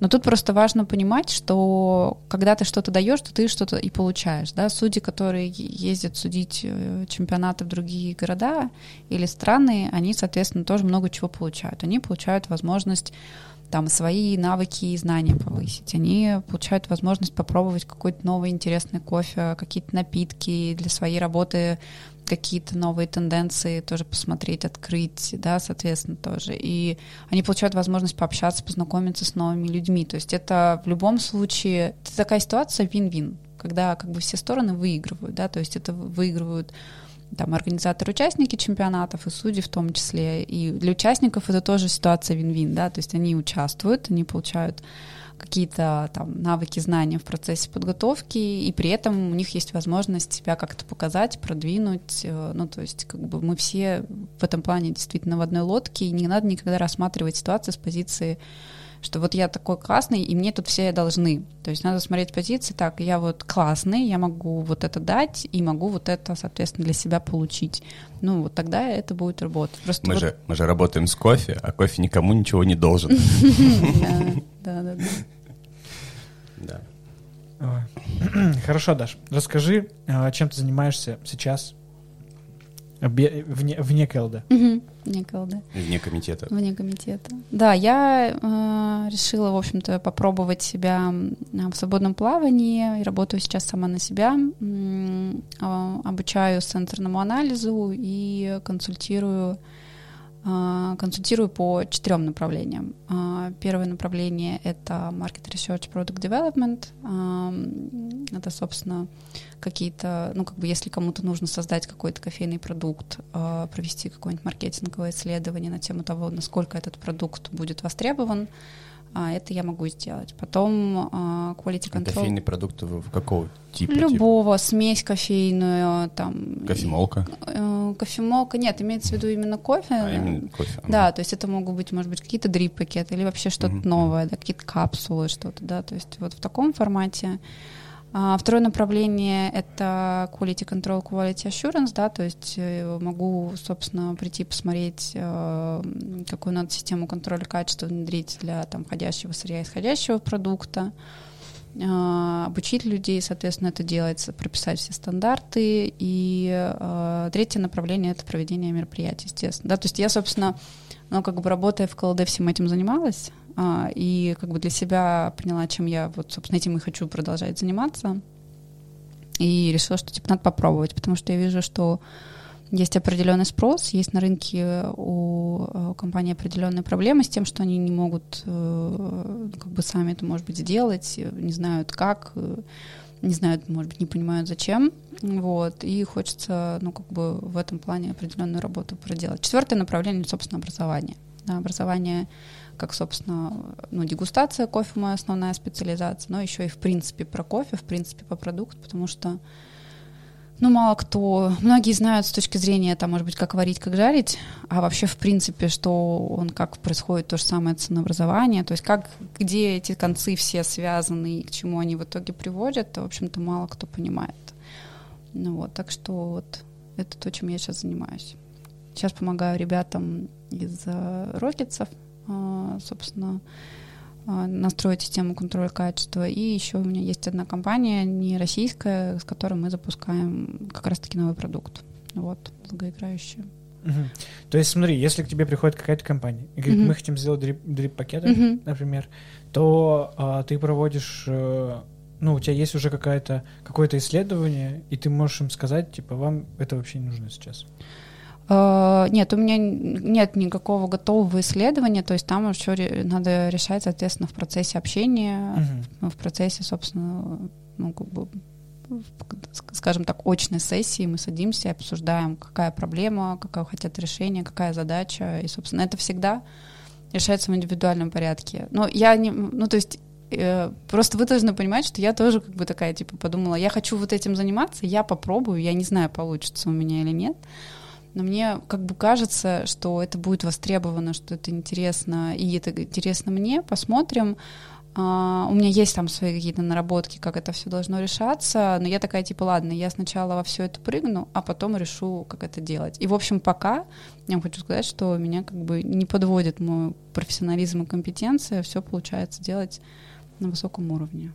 но тут просто важно понимать, что когда ты что-то даешь, то ты что-то и получаешь. Да? Судьи, которые ездят судить э, чемпионаты в другие города или страны, они, соответственно, тоже много чего получают. Они получают возможность там свои навыки и знания повысить. Они получают возможность попробовать какой-то новый интересный кофе, какие-то напитки для своей работы, какие-то новые тенденции тоже посмотреть, открыть, да, соответственно, тоже. И они получают возможность пообщаться, познакомиться с новыми людьми. То есть это в любом случае, это такая ситуация вин-вин, когда как бы все стороны выигрывают, да, то есть это выигрывают там организаторы, участники чемпионатов и судьи в том числе. И для участников это тоже ситуация вин-вин, да, то есть они участвуют, они получают какие-то там навыки, знания в процессе подготовки, и при этом у них есть возможность себя как-то показать, продвинуть. э, Ну, то есть, как бы мы все в этом плане действительно в одной лодке, и не надо никогда рассматривать ситуацию с позиции что вот я такой классный, и мне тут все должны. То есть надо смотреть позиции так, я вот классный, я могу вот это дать, и могу вот это, соответственно, для себя получить. Ну, вот тогда это будет работать. Просто Мы, вот- же, мы же работаем с кофе, а кофе никому ничего не должен. Да, да, да. Хорошо, Даш, расскажи, а, чем ты занимаешься сейчас бе- вне, вне КЛД. Никол, да. Вне комитета. Вне комитета. Да, я э, решила, в общем-то, попробовать себя в свободном плавании. И работаю сейчас сама на себя. М, э, обучаю сенсорному анализу и консультирую консультирую по четырем направлениям. Э, Первое направление — это Market Research Product Development. Эм, Это, собственно, какие-то, ну, как бы, если кому-то нужно создать какой-то кофейный продукт, провести какое-нибудь маркетинговое исследование на тему того, насколько этот продукт будет востребован, а, это я могу сделать. Потом э, quality А control. Кофейные продукты в какого типа? типа? Любого, смесь кофейную, там... Кофемолка? э, Кофемолка, нет, имеется в виду именно кофе. А, именно кофе. Да, то есть это могут быть, может быть, какие-то дрип-пакеты или вообще что-то Мгм. новое, да, какие-то капсулы, что-то, да, то есть вот в таком формате. А, второе направление — это quality control, quality assurance, да, то есть э, могу, собственно, прийти посмотреть, э, какую надо систему контроля качества внедрить для там входящего сырья, исходящего продукта, а, обучить людей, соответственно, это делать, прописать все стандарты. И а, третье направление — это проведение мероприятий, естественно. Да, то есть я, собственно, ну, как бы работая в КЛД, всем этим занималась, а, и как бы для себя поняла, чем я вот, собственно, этим и хочу продолжать заниматься. И решила, что типа надо попробовать, потому что я вижу, что есть определенный спрос, есть на рынке у э, компании определенные проблемы с тем, что они не могут э, как бы сами это, может быть, сделать, э, не знают как, не знают, может быть, не понимают зачем, вот, и хочется, ну, как бы в этом плане определенную работу проделать. Четвертое направление, собственно, образование. да, образование как, собственно, ну, дегустация кофе моя основная специализация, но еще и в принципе про кофе, в принципе по продукту, потому что ну, мало кто, многие знают с точки зрения, там, может быть, как варить, как жарить, а вообще, в принципе, что он, как происходит то же самое ценообразование, то есть как, где эти концы все связаны и к чему они в итоге приводят, в общем-то, мало кто понимает. Ну вот, так что вот это то, чем я сейчас занимаюсь. Сейчас помогаю ребятам из Ротлицев, а, собственно, а, настроить систему контроля качества. И еще у меня есть одна компания, не российская, с которой мы запускаем как раз-таки новый продукт. Вот, долгоиграющий. Угу. То есть, смотри, если к тебе приходит какая-то компания и говорит, угу. мы хотим сделать дрип, дрип-пакеты, угу. например, то а, ты проводишь, а, ну, у тебя есть уже какая-то, какое-то исследование, и ты можешь им сказать, типа, вам это вообще не нужно сейчас. Э, нет, у меня нет никакого готового исследования, то есть там еще надо решать, соответственно, в процессе общения, uh-huh. в процессе, собственно, ну, как бы, скажем так, очной сессии мы садимся и обсуждаем, какая проблема, какое хотят решение, какая задача, и, собственно, это всегда решается в индивидуальном порядке. Но я не, ну, то есть э, просто вы должны понимать, что я тоже как бы такая, типа, подумала, я хочу вот этим заниматься, я попробую, я не знаю, получится у меня или нет, но мне как бы кажется, что это будет востребовано, что это интересно, и это интересно мне, посмотрим. Uh, у меня есть там свои какие-то наработки, как это все должно решаться, но я такая типа, ладно, я сначала во все это прыгну, а потом решу, как это делать. И в общем пока я хочу сказать, что меня как бы не подводит мой профессионализм и компетенция, все получается делать на высоком уровне.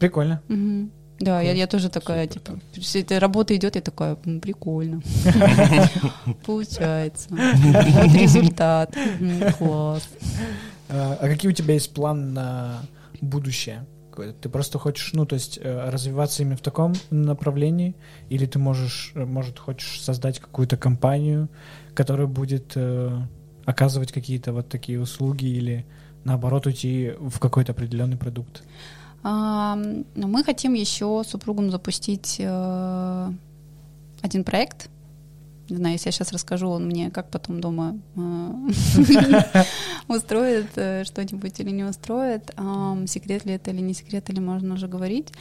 Прикольно. Угу. Да, я, я тоже такая, Супер. типа, все эта работа идет, я такая, прикольно. Получается. Вот результат. Класс. А, а какие у тебя есть план на будущее? Ты просто хочешь, ну, то есть э, развиваться именно в таком направлении, или ты можешь, э, может, хочешь создать какую-то компанию, которая будет э, оказывать какие-то вот такие услуги, или наоборот уйти в какой-то определенный продукт? Мы хотим еще с супругом запустить э, один проект. Не знаю, если я сейчас расскажу, он мне как потом дома э, устроит э, что-нибудь или не устроит. Секрет ли это или не секрет, или можно уже говорить.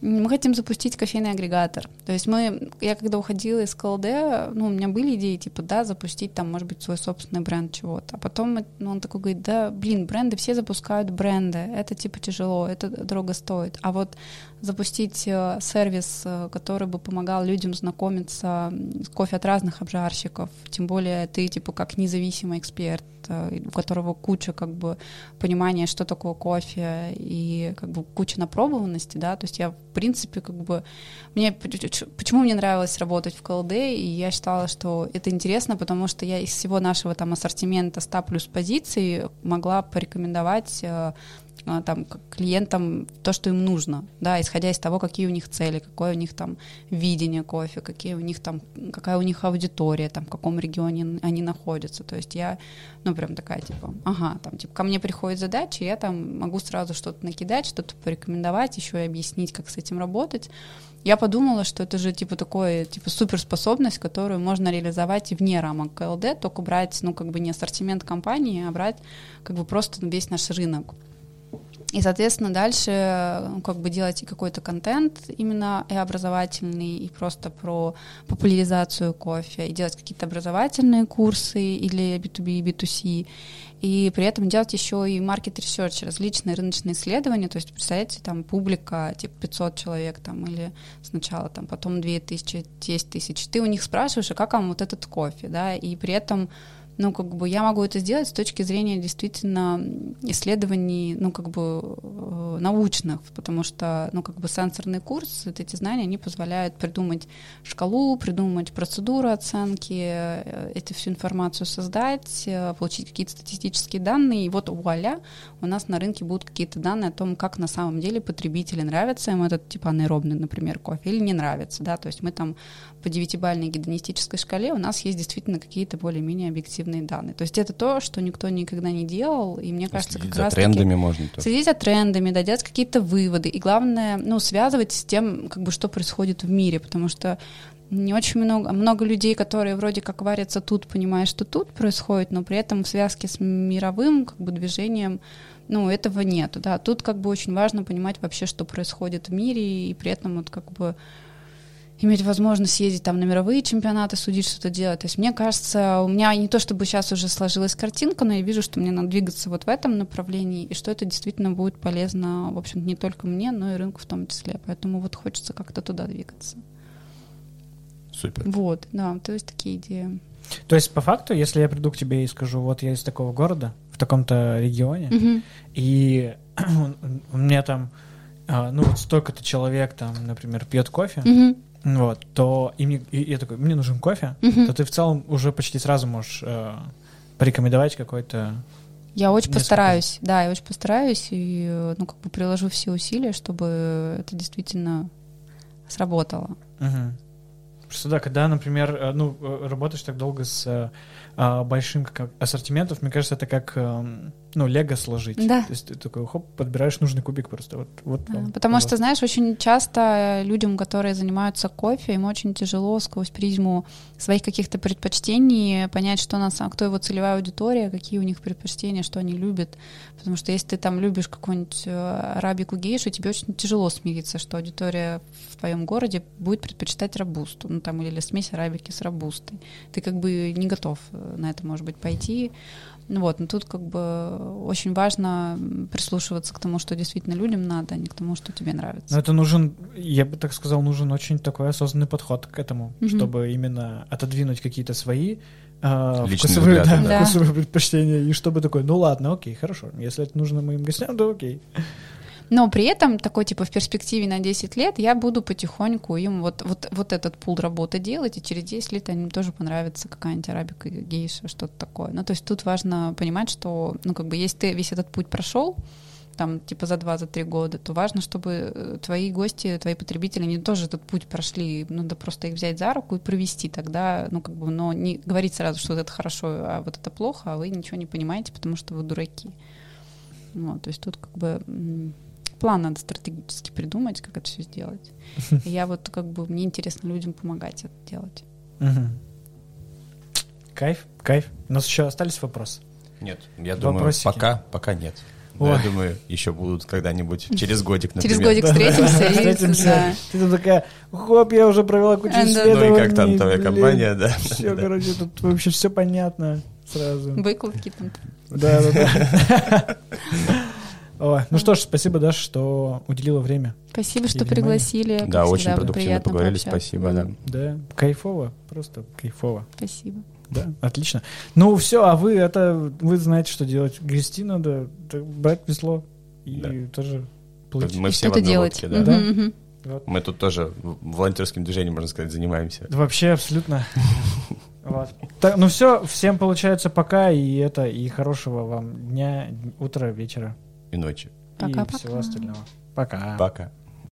Мы хотим запустить кофейный агрегатор. То есть мы, я когда уходила из КЛД, ну, у меня были идеи, типа, да, запустить там, может быть, свой собственный бренд чего-то. А потом ну, он такой говорит, да, блин, бренды, все запускают бренды, это, типа, тяжело, это дорого стоит. А вот запустить э, сервис, э, который бы помогал людям знакомиться с кофе от разных обжарщиков, тем более ты, типа, как независимый эксперт, э, у которого куча, как бы, понимания, что такое кофе, и, как бы, куча напробованности, да, то есть я, в принципе, как бы, мне, почему мне нравилось работать в КЛД, и я считала, что это интересно, потому что я из всего нашего там ассортимента 100 плюс позиций могла порекомендовать там, клиентам то, что им нужно, да, исходя из того, какие у них цели, какое у них там видение кофе, какие у них там, какая у них аудитория, там, в каком регионе они находятся. То есть я, ну, прям такая, типа, ага, там, типа, ко мне приходит задача, я там могу сразу что-то накидать, что-то порекомендовать, еще и объяснить, как с этим работать. Я подумала, что это же типа такое, типа суперспособность, которую можно реализовать и вне рамок КЛД, только брать, ну, как бы не ассортимент компании, а брать как бы просто весь наш рынок. И, соответственно, дальше ну, как бы делать какой-то контент именно и образовательный, и просто про популяризацию кофе, и делать какие-то образовательные курсы или B2B, и B2C, и при этом делать еще и маркет research, различные рыночные исследования, то есть, представляете, там публика, типа 500 человек там, или сначала там, потом 2000, 10 тысяч, ты у них спрашиваешь, а как вам вот этот кофе, да, и при этом ну, как бы я могу это сделать с точки зрения действительно исследований, ну, как бы э, научных, потому что, ну, как бы сенсорный курс, вот эти знания, они позволяют придумать шкалу, придумать процедуру оценки, э, эту всю информацию создать, э, получить какие-то статистические данные, и вот вуаля, у нас на рынке будут какие-то данные о том, как на самом деле потребители нравится им этот, типа, анаэробный, например, кофе, или не нравится, да, то есть мы там по девятибальной гедонистической шкале у нас есть действительно какие-то более-менее объективные данные. То есть это то, что никто никогда не делал, и мне кажется, следить как раз трендами можно. Тоже. Следить за трендами, да, делать какие-то выводы, и главное, ну, связывать с тем, как бы, что происходит в мире, потому что не очень много, много людей, которые вроде как варятся тут, понимая, что тут происходит, но при этом в связке с мировым как бы движением, ну, этого нет, да. Тут как бы очень важно понимать вообще, что происходит в мире, и при этом вот как бы иметь возможность ездить там на мировые чемпионаты, судить, что-то делать. То есть мне кажется, у меня не то чтобы сейчас уже сложилась картинка, но я вижу, что мне надо двигаться вот в этом направлении, и что это действительно будет полезно, в общем не только мне, но и рынку в том числе. Поэтому вот хочется как-то туда двигаться. Супер. Вот, да, то есть такие идеи. То есть, по факту, если я приду к тебе и скажу, вот я из такого города, в таком-то регионе, и у меня там, а, ну, вот столько-то человек там, например, пьет кофе. Вот, то и, мне, и я такой, мне нужен кофе, то ты в целом уже почти сразу можешь э, порекомендовать какой-то... Я очень Несколько. постараюсь, да, я очень постараюсь и, э, ну, как бы приложу все усилия, чтобы это действительно сработало. Мгм. Просто да, когда, например, э, ну, э, работаешь так долго с э, а, большим как ассортиментом, мне кажется, это как, эм, ну, лего сложить. Да. То есть ты такой, хоп, подбираешь нужный кубик просто. Вот, вот Да, вам, Потому что, знаешь, очень часто людям, которые занимаются кофе, им очень тяжело сквозь призму своих каких-то предпочтений понять, что на самом кто его целевая аудитория, какие у них предпочтения, что они любят. Потому что если ты там любишь какую-нибудь э, арабику гейшу, тебе очень тяжело смириться, что аудитория в твоем городе будет предпочитать рабусту, ну там или смесь арабики с рабустой. Ты как бы не готов э, на это, может быть, пойти. Ну вот, но тут как бы очень важно прислушиваться к тому, что действительно людям надо, а не к тому, что тебе нравится. Но это нужен, я бы так сказал, нужен очень такой осознанный подход к этому, Мгм. чтобы именно отодвинуть какие-то свои э, Личные вкусовые, взгляды, да, да. вкусовые предпочтения, и чтобы такой, ну ладно, окей, хорошо, если это нужно моим гостям, то окей. Но при этом такой типа в перспективе на 10 лет я буду потихоньку им вот, вот, вот этот пул работы делать, и через 10 лет им тоже понравится какая-нибудь арабика, гейша, что-то такое. Ну, то есть тут важно понимать, что, ну, как бы, если ты весь этот путь прошел, там, типа, за 2-3 года, то важно, чтобы э, твои гости, твои потребители, они тоже этот путь прошли. Надо просто их взять за руку и провести тогда, ну, как бы, но не говорить сразу, что вот это хорошо, а вот это плохо, а вы ничего не понимаете, потому что вы дураки. Вот, то есть тут как бы план надо стратегически придумать, как это все сделать. И я вот как бы, мне интересно людям помогать это делать. Мгм. Кайф, кайф. У нас еще остались вопросы. Нет, я думаю, Вопросики. пока, пока нет. Ой. я думаю, еще будут когда-нибудь, через годик, например. Через годик встретимся Встретимся. Ты там такая, хоп, я уже провела кучу. Ну исследований. Ну и как там твоя компания, да. Все, короче, тут вообще все понятно сразу. выкладки там. Да, да, да. Ой, ну что ж, спасибо, Даша, что уделила время. Спасибо, что внимание. пригласили. Да, очень всегда, продуктивно приятно поговорили, пообщаться. спасибо, да. Да, кайфово, просто кайфово. Спасибо. Да, отлично. Ну все, а вы это, вы знаете, что делать. Грести надо, брать весло и Да. тоже плыть. Мы И все в что-то одной делать. лодке, да. Да. Вот. Мы тут тоже в- волонтерским движением, можно сказать, занимаемся. Вообще абсолютно. Вот. Так, ну все, всем получается пока, и это, и хорошего вам дня, утра, вечера И ночи. и Пока-пока. всего остального. Пока. Пока.